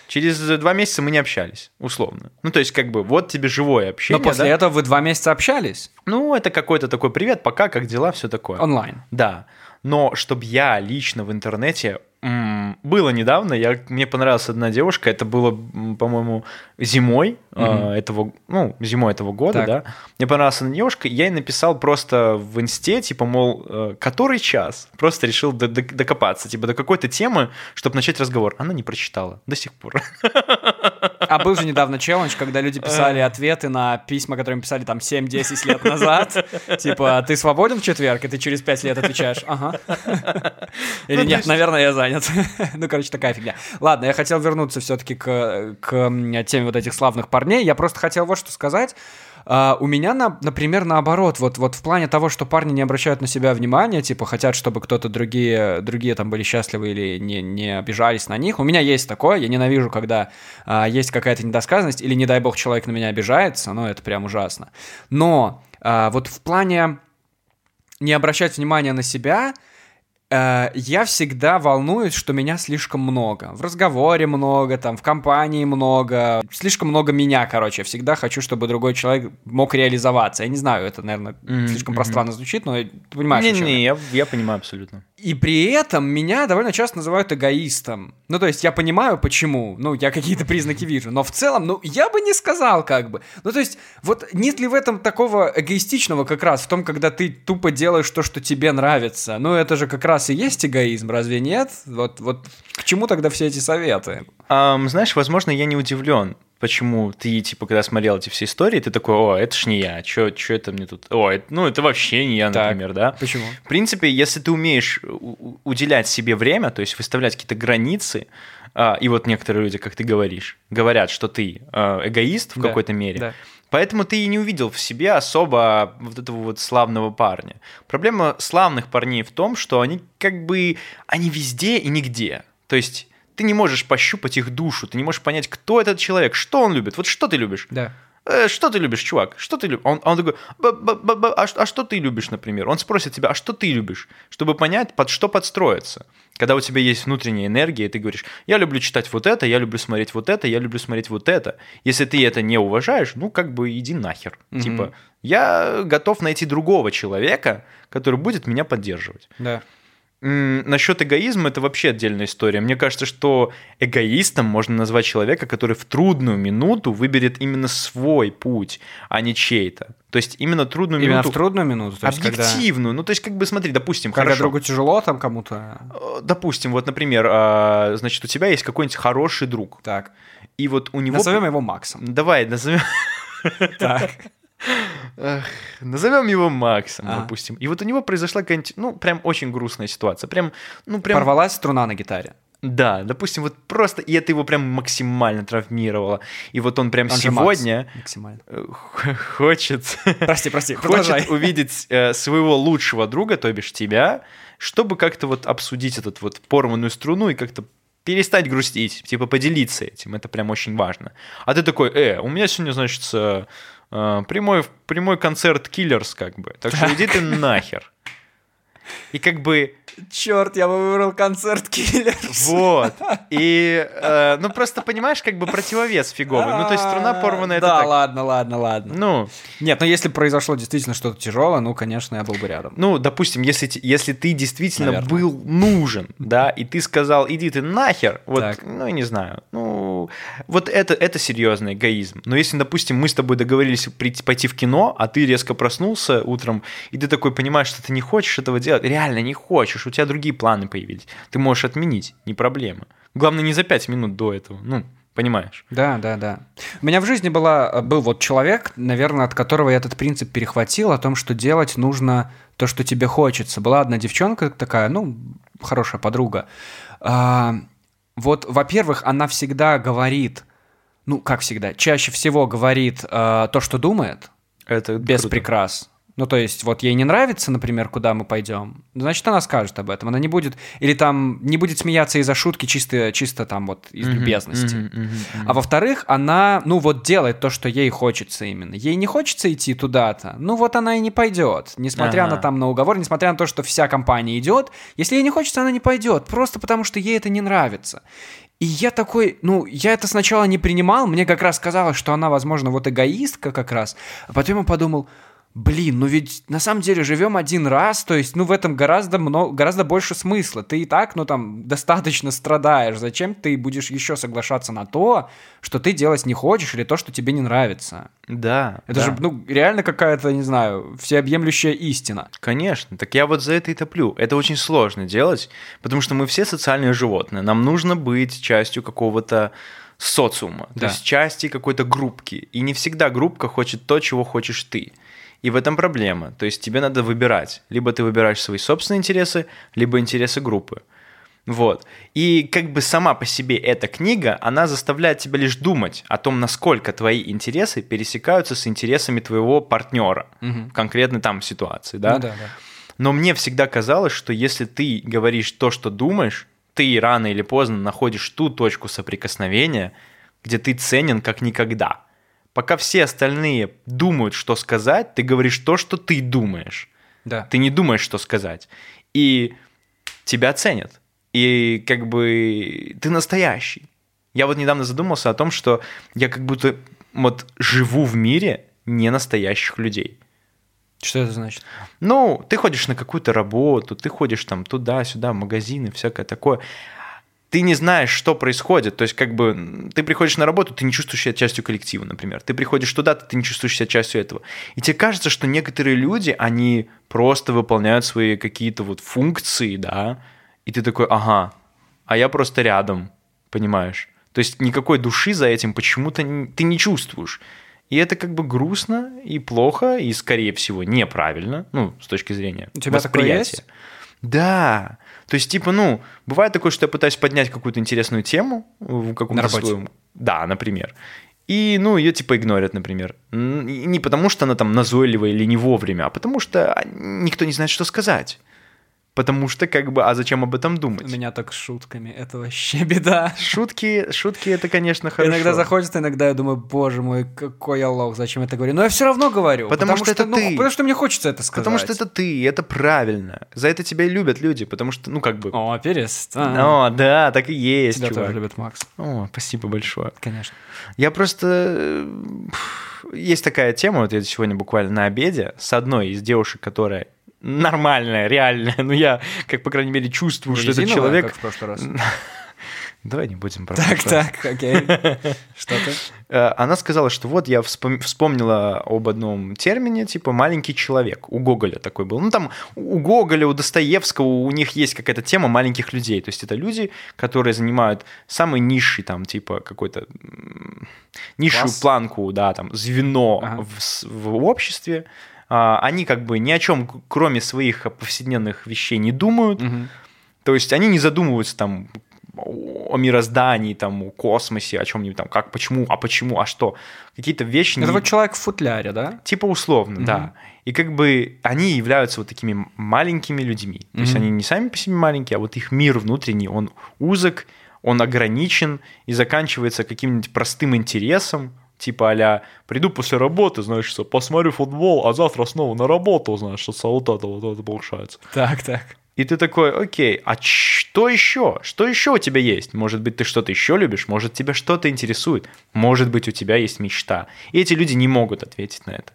Speaker 2: Через два месяца мы не общались, условно. Ну, то есть, как бы, вот тебе живое общение.
Speaker 1: Но после да? этого вы два месяца общались?
Speaker 2: Ну, это какой-то такой привет, пока, как дела, все такое.
Speaker 1: Онлайн.
Speaker 2: Да. Но чтобы я лично в интернете было недавно, я, мне понравилась одна девушка, это было, по-моему, зимой mm-hmm. этого, ну, зимой этого года, так. да. Мне понравилась одна девушка, я ей написал просто в инсте, типа, мол, э, который час? Просто решил докопаться, типа, до какой-то темы, чтобы начать разговор. Она не прочитала до сих пор.
Speaker 1: А был же недавно челлендж, когда люди писали ответы на письма, которые им писали там 7-10 лет назад. Типа, ты свободен в четверг, и ты через 5 лет отвечаешь, ага. Или ну, нет, наверное, я занят. Ну, короче, такая фигня. Ладно, я хотел вернуться все-таки к, к теме вот этих славных парней. Я просто хотел вот что сказать. Uh, у меня, на, например, наоборот, вот, вот в плане того, что парни не обращают на себя внимания, типа хотят, чтобы кто-то другие, другие там были счастливы или не, не обижались на них. У меня есть такое, я ненавижу, когда uh, есть какая-то недосказанность или, не дай бог, человек на меня обижается, ну, это прям ужасно. Но uh, вот в плане не обращать внимания на себя – я всегда волнуюсь, что меня слишком много. В разговоре много, там, в компании много. Слишком много меня, короче. Я всегда хочу, чтобы другой человек мог реализоваться. Я не знаю, это, наверное, mm-hmm. слишком пространно звучит, но ты понимаешь,
Speaker 2: Не-не, я, я понимаю абсолютно.
Speaker 1: И при этом меня довольно часто называют эгоистом. Ну, то есть я понимаю, почему. Ну, я какие-то признаки вижу. Но в целом, ну, я бы не сказал, как бы. Ну, то есть, вот нет ли в этом такого эгоистичного как раз, в том, когда ты тупо делаешь то, что тебе нравится? Ну, это же как раз и есть эгоизм, разве нет? Вот, вот к чему тогда все эти советы?
Speaker 2: Um, знаешь, возможно, я не удивлен почему ты, типа, когда смотрел эти все истории, ты такой, о, это ж не я, что это мне тут, о, это, ну, это вообще не я, например, так, да?
Speaker 1: Почему?
Speaker 2: В принципе, если ты умеешь уделять себе время, то есть выставлять какие-то границы, а, и вот некоторые люди, как ты говоришь, говорят, что ты а, эгоист в да, какой-то мере, да. Поэтому ты и не увидел в себе особо вот этого вот славного парня. Проблема славных парней в том, что они как бы, они везде и нигде. То есть ты не можешь пощупать их душу, ты не можешь понять, кто этот человек, что он любит. Вот что ты любишь?
Speaker 1: Да.
Speaker 2: Э, что ты любишь, чувак? Что ты любишь? Он, он такой, б -б -б а, а что ты любишь, например? Он спросит тебя, а что ты любишь? Чтобы понять, под что подстроиться. Когда у тебя есть внутренняя энергия, и ты говоришь, я люблю читать вот это, я люблю смотреть вот это, я люблю смотреть вот это. Если ты это не уважаешь, ну как бы иди нахер. Угу. Типа, я готов найти другого человека, который будет меня поддерживать.
Speaker 1: Да.
Speaker 2: Насчет эгоизма это вообще отдельная история. Мне кажется, что эгоистом можно назвать человека, который в трудную минуту выберет именно свой путь, а не чей-то. То есть именно трудную
Speaker 1: именно
Speaker 2: минуту.
Speaker 1: Именно в трудную минуту.
Speaker 2: То объективную. Когда... Ну то есть как бы смотри, допустим,
Speaker 1: когда хорошо. другу тяжело там кому-то.
Speaker 2: Э, допустим, вот, например, а, значит, у тебя есть какой-нибудь хороший друг.
Speaker 1: Так.
Speaker 2: И вот у него.
Speaker 1: Назовем его Максом.
Speaker 2: Давай, назовем.
Speaker 1: Так.
Speaker 2: Назовем его Максом, а. допустим. И вот у него произошла какая-нибудь, ну, прям очень грустная ситуация. Прям, ну, прям...
Speaker 1: Порвалась струна на гитаре.
Speaker 2: Да, допустим, вот просто, и это его прям максимально травмировало. И вот он прям он сегодня
Speaker 1: максимально.
Speaker 2: Э, хочет,
Speaker 1: прости, прости, хочет
Speaker 2: увидеть э, своего лучшего друга, то бишь тебя, чтобы как-то вот обсудить этот вот порванную струну и как-то перестать грустить, типа поделиться этим, это прям очень важно. А ты такой, э, у меня сегодня, значит, Э, прямой, прямой концерт Киллерс, как бы. Так что иди ты нахер. И как бы
Speaker 1: Черт, я бы выбрал концерт Киллерс.
Speaker 2: Вот. И, э, ну, просто понимаешь, как бы противовес фиговый. Ну, то есть струна порвана, это
Speaker 1: Да, ладно, ладно, ладно.
Speaker 2: Ну,
Speaker 1: Нет, но если произошло действительно что-то тяжелое, ну, конечно, я был бы рядом.
Speaker 2: ну, допустим, если, если ты действительно
Speaker 1: Наверное.
Speaker 2: был нужен, да, и ты сказал, иди ты нахер, вот,
Speaker 1: Так.
Speaker 2: ну, я не знаю, ну, вот это, это серьезный эгоизм. Но если, допустим, мы с тобой договорились прийти, пойти в кино, а ты резко проснулся утром, и ты такой понимаешь, что ты не хочешь этого делать, реально не хочешь, у тебя другие планы появились, ты можешь отменить, не проблема. Главное, не за пять минут до этого, ну, понимаешь.
Speaker 1: Да, да, да. У меня в жизни была, был вот человек, наверное, от которого я этот принцип перехватил, о том, что делать нужно то, что тебе хочется. Была одна девчонка такая, ну, хорошая подруга. А, вот, во-первых, она всегда говорит, ну, как всегда, чаще всего говорит а, то, что думает,
Speaker 2: Это
Speaker 1: без
Speaker 2: круто.
Speaker 1: прикрас. Ну, то есть, вот ей не нравится, например, куда мы пойдем, значит, она скажет об этом. Она не будет, или там не будет смеяться из-за шутки чисто, чисто там вот из
Speaker 2: Мгм,
Speaker 1: любезности.
Speaker 2: мгм, мгм, мгм.
Speaker 1: А во-вторых, она, ну вот делает то, что ей хочется именно. Ей не хочется идти туда-то, ну вот она и не пойдет. Несмотря
Speaker 2: Ага.
Speaker 1: на там на уговор, несмотря на то, что вся компания идет, если ей не хочется, она не пойдет, просто потому что ей это не нравится. И я такой, ну, я это сначала не принимал, мне как раз казалось, что она, возможно, вот эгоистка как раз, а потом я подумал, блин, ну ведь на самом деле живем один раз, то есть, ну, в этом гораздо, много, гораздо больше смысла. Ты и так, ну, там, достаточно страдаешь. Зачем ты будешь еще соглашаться на то, что ты делать не хочешь или то, что тебе не нравится?
Speaker 2: Да.
Speaker 1: Это
Speaker 2: да.
Speaker 1: же, ну, реально какая-то, не знаю, всеобъемлющая истина.
Speaker 2: Конечно, так я вот за это и топлю. Это очень сложно делать, потому что мы все социальные животные. Нам нужно быть частью какого-то социума,
Speaker 1: Да.
Speaker 2: то есть части какой-то группки. И не всегда группка хочет то, чего хочешь ты. И в этом проблема. То есть тебе надо выбирать. Либо ты выбираешь свои собственные интересы, либо интересы группы. Вот. И как бы сама по себе эта книга, она заставляет тебя лишь думать о том, насколько твои интересы пересекаются с интересами твоего партнера в конкретной там ситуации, да?
Speaker 1: Ну да, да.
Speaker 2: Но мне всегда казалось, что если ты говоришь то, что думаешь, ты рано или поздно находишь ту точку соприкосновения, где ты ценен как никогда. Пока все остальные думают, что сказать, ты говоришь то, что ты думаешь.
Speaker 1: Да.
Speaker 2: Ты не думаешь, что сказать. И тебя ценят. И как бы ты настоящий. Я вот недавно задумался о том, что я как будто вот живу в мире не настоящих людей.
Speaker 1: Что это значит?
Speaker 2: Ну, ты ходишь на какую-то работу, ты ходишь там туда-сюда, магазины, всякое такое. Ты не знаешь, что происходит. То есть, как бы, ты приходишь на работу, ты не чувствуешь себя частью коллектива, например. Ты приходишь туда, ты не чувствуешь себя частью этого. И тебе кажется, что некоторые люди, они просто выполняют свои какие-то вот функции, да, и ты такой, ага, а я просто рядом, понимаешь? То есть никакой души за этим почему-то ты не чувствуешь. И это как бы грустно и плохо, и, скорее всего, неправильно, ну, с точки зрения
Speaker 1: У тебя такое
Speaker 2: восприятия.
Speaker 1: есть?
Speaker 2: Да. То есть, типа, ну, бывает такое, что я пытаюсь поднять какую-то интересную тему в каком-то своем... Да, например. И, ну, ее типа игнорят, например. Не потому, что она там назойливая или не вовремя, а потому что а, никто не знает, что сказать. Потому что, как бы, а зачем об этом
Speaker 1: У
Speaker 2: думать?
Speaker 1: меня так с шутками, это вообще беда.
Speaker 2: Шутки, шутки это, конечно, хорошо.
Speaker 1: Иногда заходит, иногда я думаю, боже мой, какой я лох, зачем это говорю? Но я все равно говорю.
Speaker 2: Потому что это
Speaker 1: ну,
Speaker 2: ты.
Speaker 1: Потому что мне хочется это сказать.
Speaker 2: Потому что это ты, и это правильно. За это тебя и любят люди, потому что, ну, как бы...
Speaker 1: О, перестань.
Speaker 2: О, да, так и есть,
Speaker 1: Тебя
Speaker 2: чувак.
Speaker 1: тоже любит Макс,
Speaker 2: О, спасибо большое.
Speaker 1: конечно.
Speaker 2: Я просто... э, Есть такая тема, вот я сегодня буквально на обеде с одной из девушек, которая нормальная, реальная, ну я, как по крайней мере, чувствую, что этот человек...
Speaker 1: как в прошлый раз.
Speaker 2: Давай не будем про
Speaker 1: Так, так, окей. Что ты?
Speaker 2: Э, Она сказала, что вот я вспом- вспомнила об одном термине, типа маленький человек. У Гоголя такой был. Ну там у Гоголя, у Достоевского, у них есть какая-то тема маленьких людей. То есть это люди, которые занимают самый низший там типа какой-то низшую
Speaker 1: Класс.
Speaker 2: планку, да, там звено
Speaker 1: Ага.
Speaker 2: в, с- в обществе. А, Они как бы ни о чем, кроме своих повседневных вещей, не думают.
Speaker 1: Мгм.
Speaker 2: То есть они не задумываются там о мироздании, там, о космосе, о чем-нибудь там, как, почему, а почему, а что. Какие-то вещи...
Speaker 1: Это
Speaker 2: не-
Speaker 1: вот человек в футляре, да?
Speaker 2: Типа условно,
Speaker 1: Мгм.
Speaker 2: да. И как бы они являются вот такими маленькими людьми. То есть они не сами по себе маленькие, а вот их мир внутренний, он узок, он ограничен и заканчивается каким-нибудь простым интересом, Типа а приду после работы, знаешь, посмотрю футбол, а завтра снова на работу, знаешь, что вот это вот это получается.
Speaker 1: Так, так.
Speaker 2: И ты такой, окей, а что еще? Что еще у тебя есть? Может быть, ты что-то еще любишь? Может, тебя что-то интересует? Может быть, у тебя есть мечта? И эти люди не могут ответить на это.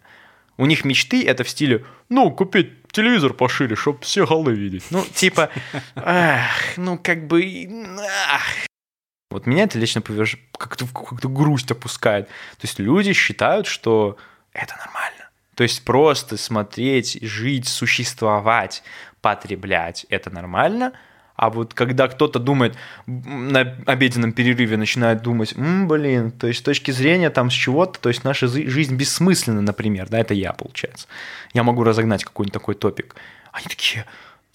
Speaker 2: У них мечты это в стиле, ну, купить телевизор пошире, чтобы все голы видеть. Ну, типа, ах, ну, как бы, ах. Вот меня это лично как-то как грусть опускает. То есть люди считают, что это нормально. То есть просто смотреть, жить, существовать потреблять, это нормально. А вот когда кто-то думает, на обеденном перерыве начинает думать, М, блин, то есть с точки зрения там с чего-то, то есть наша жизнь бессмысленна, например, да, это я, получается. Я могу разогнать какой-нибудь такой топик. Они такие,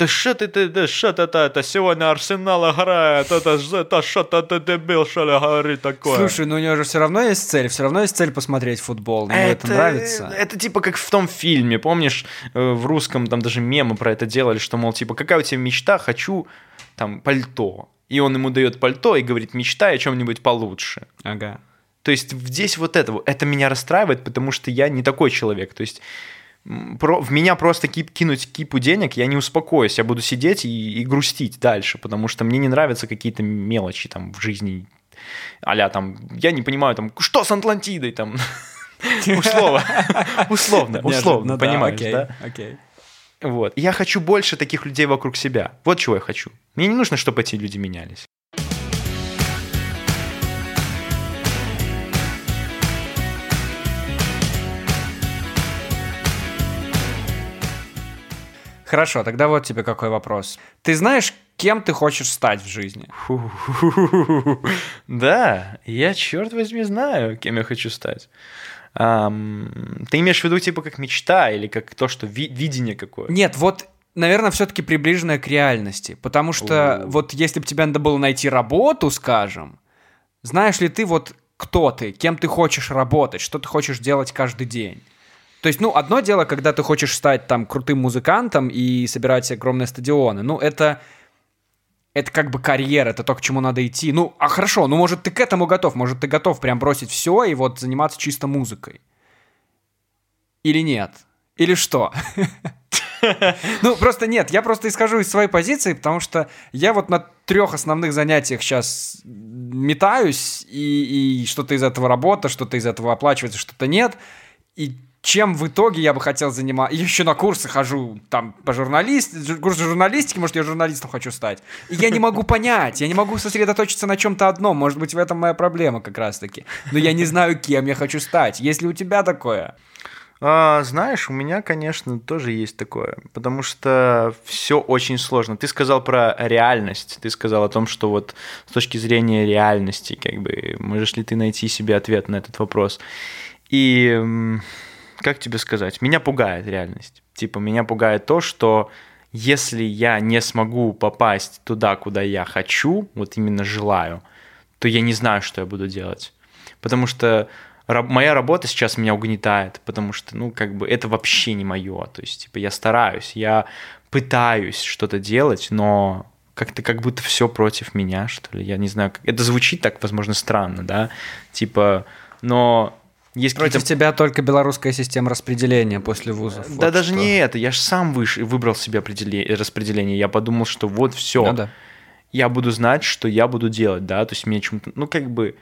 Speaker 2: да что ты, ты, да что ты, это, это сегодня Арсенал играет, это, это что ты, ты дебил, что ли, говорит такое.
Speaker 1: Слушай, ну у него же все равно есть цель, все равно есть цель посмотреть футбол, мне это, это нравится.
Speaker 2: Это типа как в том фильме, помнишь, э, в русском там даже мемы про это делали, что, мол, типа, какая у тебя мечта, хочу там пальто. И он ему дает пальто и говорит, мечтай о чем-нибудь получше.
Speaker 1: Ага.
Speaker 2: То есть здесь вот это, это меня расстраивает, потому что я не такой человек. То есть про, в меня просто кип, кинуть кипу денег, я не успокоюсь, я буду сидеть и, и грустить дальше, потому что мне не нравятся какие-то мелочи там в жизни, а там, я не понимаю, там, что с Атлантидой, там, условно, условно, условно, понимаешь, да?
Speaker 1: Окей.
Speaker 2: Вот. Я хочу больше таких людей вокруг себя. Вот чего я хочу. Мне не нужно, чтобы эти люди менялись.
Speaker 1: Хорошо, тогда вот тебе какой вопрос. Ты знаешь, кем ты хочешь стать в жизни?
Speaker 2: Да, я, черт возьми, знаю, кем я хочу стать. Um, ты имеешь в виду типа как мечта или как то, что ви- видение какое?
Speaker 1: Нет, вот наверное, все-таки приближенное к реальности. Потому что вот если бы тебе надо было найти работу, скажем, знаешь ли ты вот кто ты, кем ты хочешь работать, что ты хочешь делать каждый день? То есть, ну, одно дело, когда ты хочешь стать там крутым музыкантом и собирать огромные стадионы. Ну, это это как бы карьера, это то, к чему надо идти. Ну, а хорошо, ну, может, ты к этому готов, может, ты готов прям бросить все и вот заниматься чисто музыкой. Или нет? Или что? Ну, просто нет, я просто исхожу из своей позиции, потому что я вот на трех основных занятиях сейчас метаюсь, и, и что-то из этого работа, что-то из этого оплачивается, что-то нет. И чем в итоге я бы хотел заниматься. Я еще на курсы хожу, там, по журналист... курсы журналистики, может, я журналистом хочу стать. И я не могу понять, я не могу сосредоточиться на чем-то одном. Может быть, в этом моя проблема как раз-таки. Но я не знаю, кем я хочу стать. Есть ли у тебя такое?
Speaker 2: А, знаешь, у меня, конечно, тоже есть такое, потому что все очень сложно. Ты сказал про реальность, ты сказал о том, что вот с точки зрения реальности, как бы, можешь ли ты найти себе ответ на этот вопрос. И как тебе сказать, меня пугает реальность. Типа, меня пугает то, что если я не смогу попасть туда, куда я хочу, вот именно желаю, то я не знаю, что я буду делать. Потому что моя работа сейчас меня угнетает, потому что, ну, как бы это вообще не мое. То есть, типа, я стараюсь, я пытаюсь что-то делать, но как-то как будто все против меня, что ли. Я не знаю, это звучит так, возможно, странно, да, типа, но
Speaker 1: есть Против тебя только белорусская система распределения после вузов.
Speaker 2: Да вот даже что. не это, я же сам выше, выбрал себе распределение. Я подумал, что вот все. Ну, да. Я буду знать, что я буду делать, да, то есть мне чем-то, ну как бы,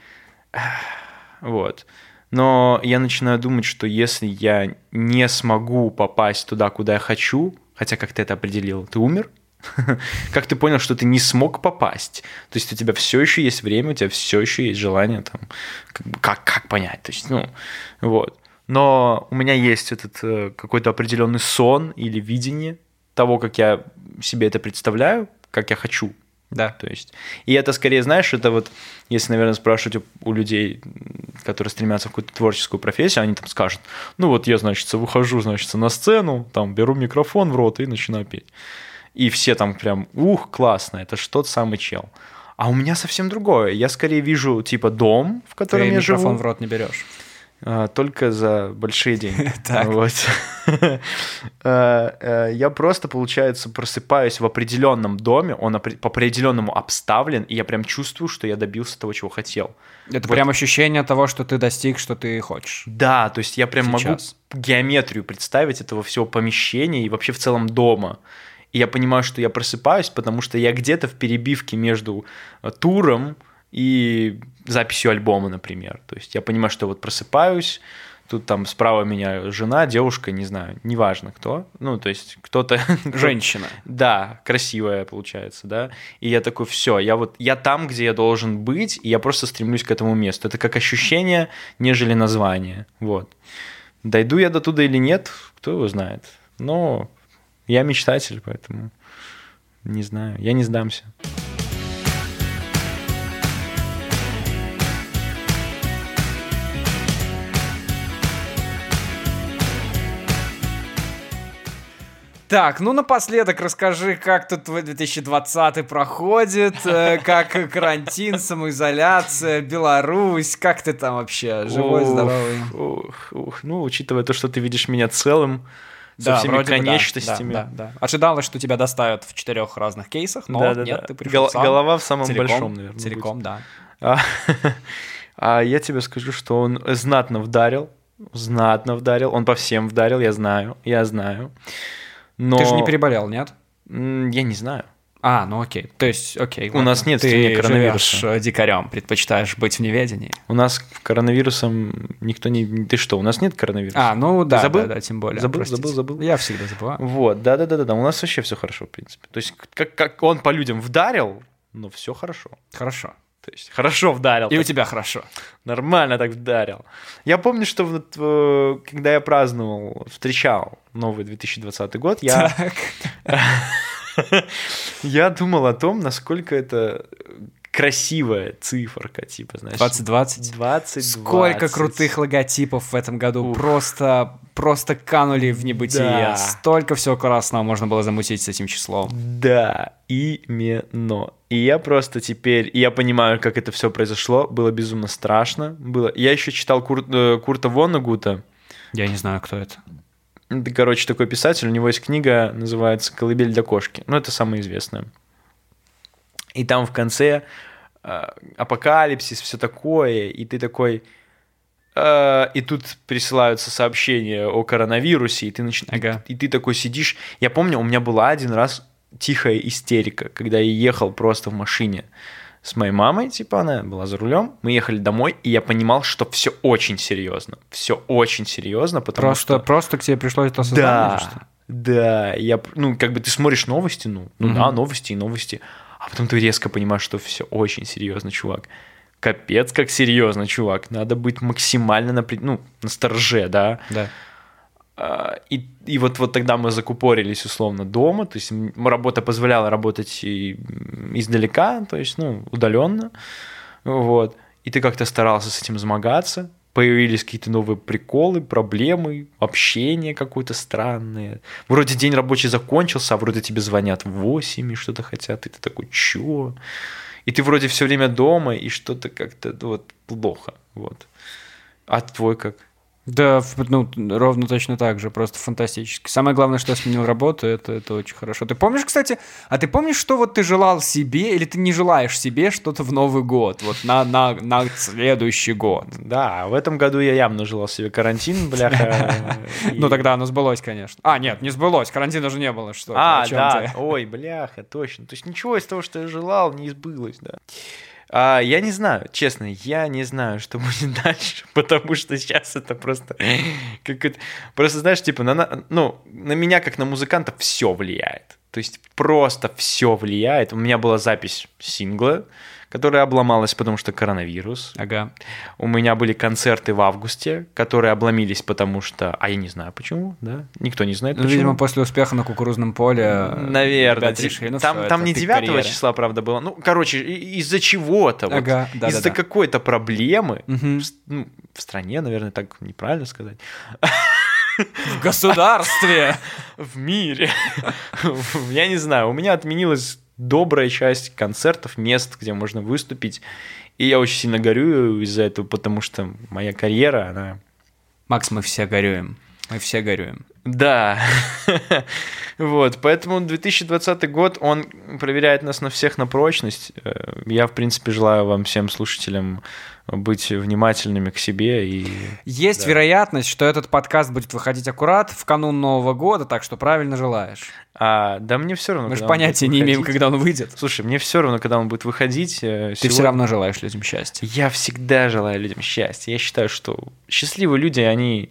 Speaker 2: вот. Но я начинаю думать, что если я не смогу попасть туда, куда я хочу, хотя как ты это определил, ты умер, как ты понял, что ты не смог попасть? То есть у тебя все еще есть время, у тебя все еще есть желание там, как, как, понять? То есть, ну, вот. Но у меня есть этот э, какой-то определенный сон или видение того, как я себе это представляю, как я хочу.
Speaker 1: Да.
Speaker 2: То есть, и это скорее, знаешь, это вот, если, наверное, спрашивать у, у людей, которые стремятся в какую-то творческую профессию, они там скажут, ну вот я, значит, выхожу, значит, на сцену, там беру микрофон в рот и начинаю петь и все там прям, ух, классно, это ж тот самый чел. А у меня совсем другое. Я скорее вижу, типа, дом, в котором Ты я
Speaker 1: живу.
Speaker 2: микрофон
Speaker 1: в рот не берешь.
Speaker 2: А, только за большие деньги. Вот. А, а, Я просто, получается, просыпаюсь в определенном доме, он по определенному обставлен, и я прям чувствую, что я добился того, чего хотел.
Speaker 1: Это
Speaker 2: Вот.
Speaker 1: прям ощущение того, что ты достиг, что ты хочешь.
Speaker 2: Да, то есть я прям могу геометрию представить этого всего помещения и вообще в целом дома. И я понимаю, что я просыпаюсь, потому что я где-то в перебивке между э, туром и записью альбома, например. То есть я понимаю, что вот просыпаюсь, тут там справа меня жена, девушка, не знаю, неважно кто. Ну, то есть кто-то...
Speaker 1: Женщина.
Speaker 2: Да, красивая получается, да. И я такой, все, я вот, я там, где я должен быть, и я просто стремлюсь к этому месту. Это как ощущение, нежели название. Вот. Дойду я до туда или нет, кто его знает. Но я мечтатель, поэтому не знаю, я не сдамся.
Speaker 1: Так, ну напоследок расскажи, как тут твой 2020 проходит, э, как карантин, самоизоляция, Беларусь, как ты там вообще, живой,
Speaker 2: Ух,
Speaker 1: здоровый?
Speaker 2: Ух, ух. Ну, учитывая то, что ты видишь меня целым, со всеми
Speaker 1: вроде да,
Speaker 2: конечностями.
Speaker 1: Да, да, да. Ожидалось, что тебя доставят в четырех разных кейсах, но
Speaker 2: Да-да-да.
Speaker 1: нет, ты пришел
Speaker 2: Гол-
Speaker 1: сам.
Speaker 2: голова в самом
Speaker 1: целиком,
Speaker 2: большом, наверное,
Speaker 1: Целиком, да.
Speaker 2: А, а я тебе скажу, что он знатно вдарил, знатно вдарил, он по всем вдарил, я знаю, я знаю. Но
Speaker 1: Ты же не переболел, нет?
Speaker 2: я не знаю.
Speaker 1: А, ну окей. То есть, окей.
Speaker 2: У нас нет
Speaker 1: ты
Speaker 2: коронавируса.
Speaker 1: живешь, дикарем, предпочитаешь быть в неведении.
Speaker 2: У нас коронавирусом никто не... Ты что, у нас нет коронавируса?
Speaker 1: А, ну да,
Speaker 2: забыл?
Speaker 1: да, да, тем более.
Speaker 2: Забыл,
Speaker 1: простите.
Speaker 2: забыл, забыл.
Speaker 1: Я всегда забываю.
Speaker 2: Вот, да-да-да-да, у нас вообще все хорошо, в принципе. То есть как, как он по людям вдарил, но все хорошо.
Speaker 1: Хорошо.
Speaker 2: То есть хорошо вдарил.
Speaker 1: И у
Speaker 2: так
Speaker 1: тебя хорошо.
Speaker 2: Нормально так вдарил. Я помню, что вот, э, когда я праздновал, встречал новый 2020 год, я,
Speaker 1: Так.
Speaker 2: я думал о том, насколько это красивая циферка, типа, знаешь.
Speaker 1: 2020.
Speaker 2: 20
Speaker 1: Сколько крутых логотипов в этом году.
Speaker 2: Ух.
Speaker 1: Просто, просто канули в небытие.
Speaker 2: Да.
Speaker 1: Столько всего классного можно было замутить с этим числом.
Speaker 2: Да, именно. И я просто теперь, я понимаю, как это все произошло. Было безумно страшно. Было. Я еще читал Кур- э, Курта Воннегута.
Speaker 1: Я не знаю, кто это.
Speaker 2: Это, короче, такой писатель. У него есть книга, называется «Колыбель для кошки». Ну, это самая известная. И там в конце э, апокалипсис, все такое, и ты такой... э, и тут присылаются сообщения о коронавирусе, и ты, нач...
Speaker 1: Ага.
Speaker 2: и ты такой сидишь. Я помню, у меня была один раз тихая истерика, когда я ехал просто в машине с моей мамой, типа она была за рулем, мы ехали домой, и я понимал, что все очень серьезно, все очень серьезно, потому
Speaker 1: Просто,
Speaker 2: что
Speaker 1: просто к тебе пришло это осознание,
Speaker 2: да,
Speaker 1: что
Speaker 2: да, я, ну, как бы ты смотришь новости, ну, ну
Speaker 1: Мгм.
Speaker 2: да, новости и новости, а потом ты резко понимаешь, что все очень серьезно, чувак. Капец, как серьезно, чувак. Надо быть максимально на, ну, на стороже, да.
Speaker 1: Да.
Speaker 2: А, И, и вот, вот тогда мы закупорились условно дома, то есть работа позволяла работать и издалека, то есть, ну, удаленно, вот. И ты как-то старался с этим змагаться, появились какие-то новые приколы, проблемы, общение какое-то странное. Вроде день рабочий закончился, а вроде тебе звонят в 8 и что-то хотят, и ты такой, чё? И ты вроде все время дома, и что-то как-то вот плохо, вот. А твой как?
Speaker 1: Да, ну, ровно точно так же, просто фантастически. Самое главное, что я сменил работу, это, это очень хорошо. Ты помнишь, кстати, а ты помнишь, что вот ты желал себе, или ты не желаешь себе что-то в Новый год, вот на, на, на следующий год?
Speaker 2: Да, в этом году я явно желал себе карантин, бляха.
Speaker 1: Ну, тогда оно сбылось, конечно. А, нет, не сбылось, карантина же не было, что
Speaker 2: А, да, ой, бляха, точно. То есть ничего из того, что я желал, не избылось, да. А, я не знаю, честно, я не знаю, что будет дальше, потому что сейчас это просто как это, просто знаешь, типа, на- ну, на меня как на музыканта все влияет. То есть просто все влияет. У меня была запись сингла, которая обломалась, потому что коронавирус.
Speaker 1: Ага.
Speaker 2: У меня были концерты в августе, которые обломились, потому что... А я не знаю почему, да? Никто не знает
Speaker 1: Ну,
Speaker 2: почему.
Speaker 1: видимо, после успеха на кукурузном поле...
Speaker 2: Наверное.
Speaker 1: ребята решили, ну
Speaker 2: там
Speaker 1: всё,
Speaker 2: там не
Speaker 1: пик
Speaker 2: 9
Speaker 1: карьеры.
Speaker 2: числа, правда, было. Ну, короче, из-за чего-то. вот,
Speaker 1: Ага, да-да-да.
Speaker 2: из-за какой-то проблемы
Speaker 1: Мгм.
Speaker 2: в, ну, в стране, наверное, так неправильно сказать.
Speaker 1: В государстве!
Speaker 2: В мире. Я не знаю, у меня отменилась добрая часть концертов, мест, где можно выступить. И я очень сильно горю из-за этого, потому что моя карьера, она
Speaker 1: Макс, мы все горюем. Мы все горюем.
Speaker 2: Да. вот, поэтому 2020 год, он проверяет нас на всех на прочность. Э, я, в принципе, желаю вам всем слушателям быть внимательными к себе и...
Speaker 1: Есть да. вероятность, что этот подкаст будет выходить аккурат в канун Нового года, так что правильно желаешь.
Speaker 2: А, да мне все равно.
Speaker 1: Мы же понятия не имеем, когда он выйдет.
Speaker 2: Слушай, мне все равно, когда он будет выходить.
Speaker 1: Э, Ты сегодня... все равно желаешь людям счастья.
Speaker 2: Я всегда желаю людям счастья. Я считаю, что счастливые люди, они,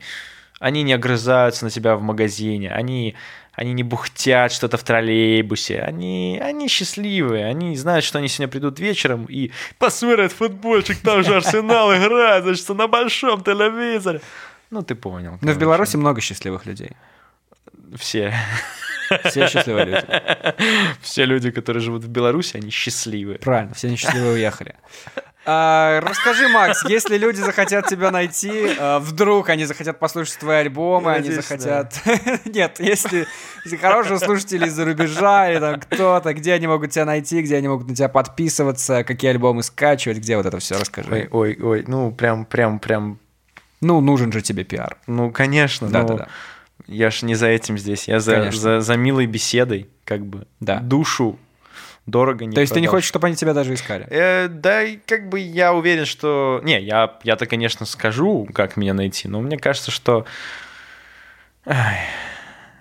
Speaker 2: они не огрызаются на тебя в магазине, они они не бухтят что-то в троллейбусе, они, они счастливые, они знают, что они сегодня придут вечером и посмотрят футбольчик, там же Арсенал играет, значит, на большом телевизоре. Ну, ты понял.
Speaker 1: Но в Беларуси много счастливых людей.
Speaker 2: Все.
Speaker 1: Все счастливые люди.
Speaker 2: Все люди, которые живут в Беларуси, они счастливые.
Speaker 1: Правильно, все они счастливые уехали. А, расскажи, Макс, если люди захотят тебя найти, а, вдруг они захотят послушать твои альбомы, они захотят... Нет, если, если хорошие слушатели из-за рубежа или там кто-то, где они могут тебя найти, где они могут на тебя подписываться, какие альбомы скачивать, где вот это все, расскажи.
Speaker 2: Ой, ой, ой, ну прям, прям, прям...
Speaker 1: Ну, нужен же тебе пиар.
Speaker 2: Ну, конечно, да, да, да. Я ж не за этим здесь, я за, за, за милой беседой, как бы. Да. Душу дорого
Speaker 1: не То есть продашь. ты не хочешь, чтобы они тебя даже искали?
Speaker 2: Э, да, как бы я уверен, что... Не, я, я-то, конечно, скажу, как меня найти, но мне кажется, что... Ай,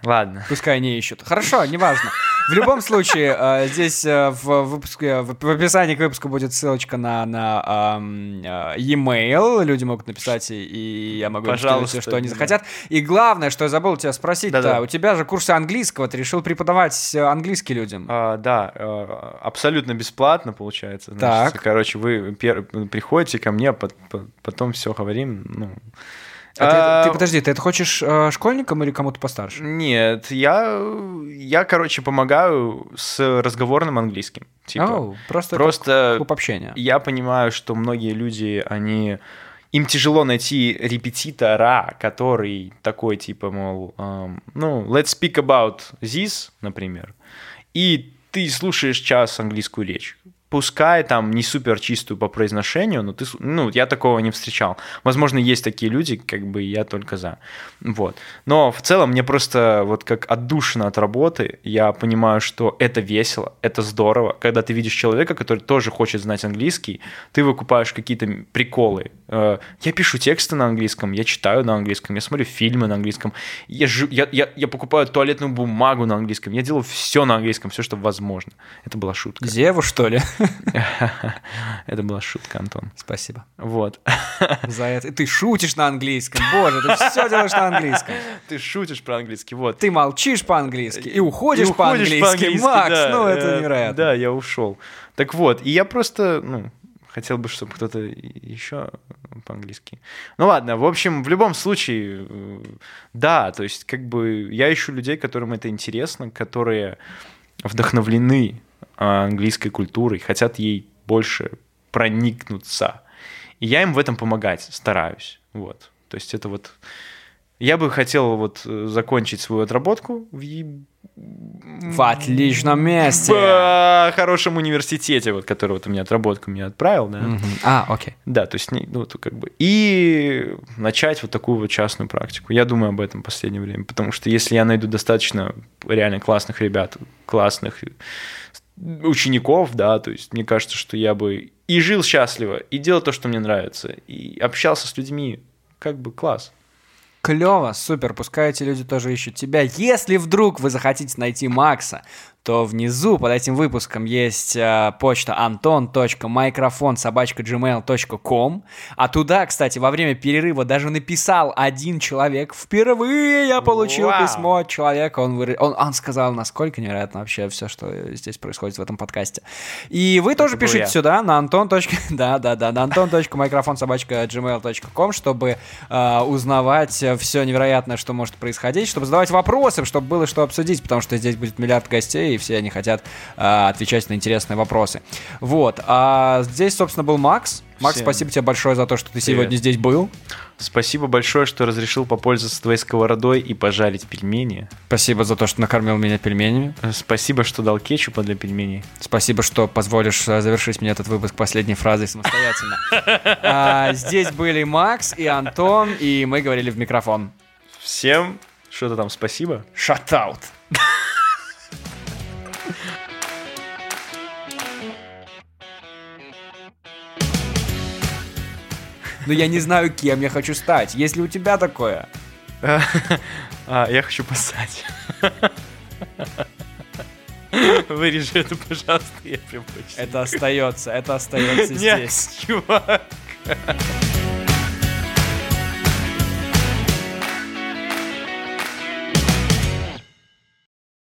Speaker 2: ладно.
Speaker 1: Пускай они ищут. Хорошо, неважно. В любом случае, э, здесь э, в выпуске, в описании к выпуску будет ссылочка на, на э, e-mail. Люди могут написать, и я могу Пожалуйста, все, что они захотят. И главное, что я забыл тебя спросить, да, да. у тебя же курсы английского, ты решил преподавать английский людям.
Speaker 2: А, да, абсолютно бесплатно получается. Значит, так. Короче, вы приходите ко мне, потом все говорим. Ну,
Speaker 1: а, а ты, ты подожди, ты это хочешь э, школьникам или кому-то постарше?
Speaker 2: Нет, я, я, короче, помогаю с разговорным английским.
Speaker 1: Типа, oh, просто просто клуб общения.
Speaker 2: Я понимаю, что многие люди, они им тяжело найти репетитора, который такой типа, мол, um, ну, let's speak about this, например, и ты слушаешь час английскую речь пускай там не супер чистую по произношению, но ты, ну, я такого не встречал. Возможно, есть такие люди, как бы я только за. Вот. Но в целом мне просто вот как отдушина от работы, я понимаю, что это весело, это здорово. Когда ты видишь человека, который тоже хочет знать английский, ты выкупаешь какие-то приколы. Э, я пишу тексты на английском, я читаю на английском, я смотрю фильмы на английском, я, я, я, я покупаю туалетную бумагу на английском, я делаю все на английском, все, что возможно. Это была шутка.
Speaker 1: Зеву, что ли?
Speaker 2: Это была шутка, Антон.
Speaker 1: Спасибо.
Speaker 2: Вот.
Speaker 1: За это. Ты шутишь на английском. Боже, ты все делаешь на английском.
Speaker 2: Ты шутишь по-английски, вот.
Speaker 1: Ты молчишь по-английски и уходишь, по-английски. Макс, ну это э, невероятно.
Speaker 2: Да, я ушел. Так вот, и я просто, ну, хотел бы, чтобы кто-то еще по-английски. Ну ладно, в общем, в любом случае, э, да, то есть как бы я ищу людей, которым это интересно, которые вдохновлены английской культурой, хотят ей больше проникнуться. И я им в этом помогать стараюсь. Вот. То есть это вот... Я бы хотел вот э, закончить свою отработку в
Speaker 1: в отличном месте.
Speaker 2: В хорошем университете, вот, который вот у меня отработку меня отправил, да.
Speaker 1: Mm-hmm. А, окей.
Speaker 2: Да, то есть, ну, то как бы... И начать вот такую вот частную практику. Я думаю об этом в последнее время, потому что если я найду достаточно реально классных ребят, классных учеников, да, то есть мне кажется, что я бы и жил счастливо, и делал то, что мне нравится, и общался с людьми, как бы класс.
Speaker 1: Клево, супер, пускай эти люди тоже ищут тебя. Если вдруг вы захотите найти Макса, то внизу под этим выпуском есть э, почта anton.microphone.gmail.com А туда, кстати, во время перерыва даже написал один человек. Впервые я получил Вау. письмо от человека. Он, вы... он, он сказал, насколько невероятно вообще все, что здесь происходит в этом подкасте. И вы Это тоже пишите я. сюда на антон. да, да, да, на anton.microphone.gmail.com чтобы э, узнавать все невероятное, что может происходить, чтобы задавать вопросы, чтобы было что обсудить, потому что здесь будет миллиард гостей, и все они хотят а, отвечать на интересные вопросы. Вот. А здесь, собственно, был Макс. Макс, Всем. спасибо тебе большое за то, что ты Привет. сегодня здесь был.
Speaker 2: Спасибо большое, что разрешил попользоваться твоей сковородой и пожарить пельмени.
Speaker 1: Спасибо за то, что накормил меня пельменями.
Speaker 2: Э, Спасибо, что дал кетчупа для пельменей.
Speaker 1: Спасибо, что позволишь э, завершить мне этот выпуск последней фразой самостоятельно. А, Здесь были Макс и Антон, и мы говорили в микрофон.
Speaker 2: Всем что-то там спасибо.
Speaker 1: Shut Но я не знаю, кем я хочу стать. Есть ли у тебя такое?
Speaker 2: А, я хочу поссать. Вырежи это, пожалуйста, я прям.
Speaker 1: Это остается, это остается здесь.
Speaker 2: чувак.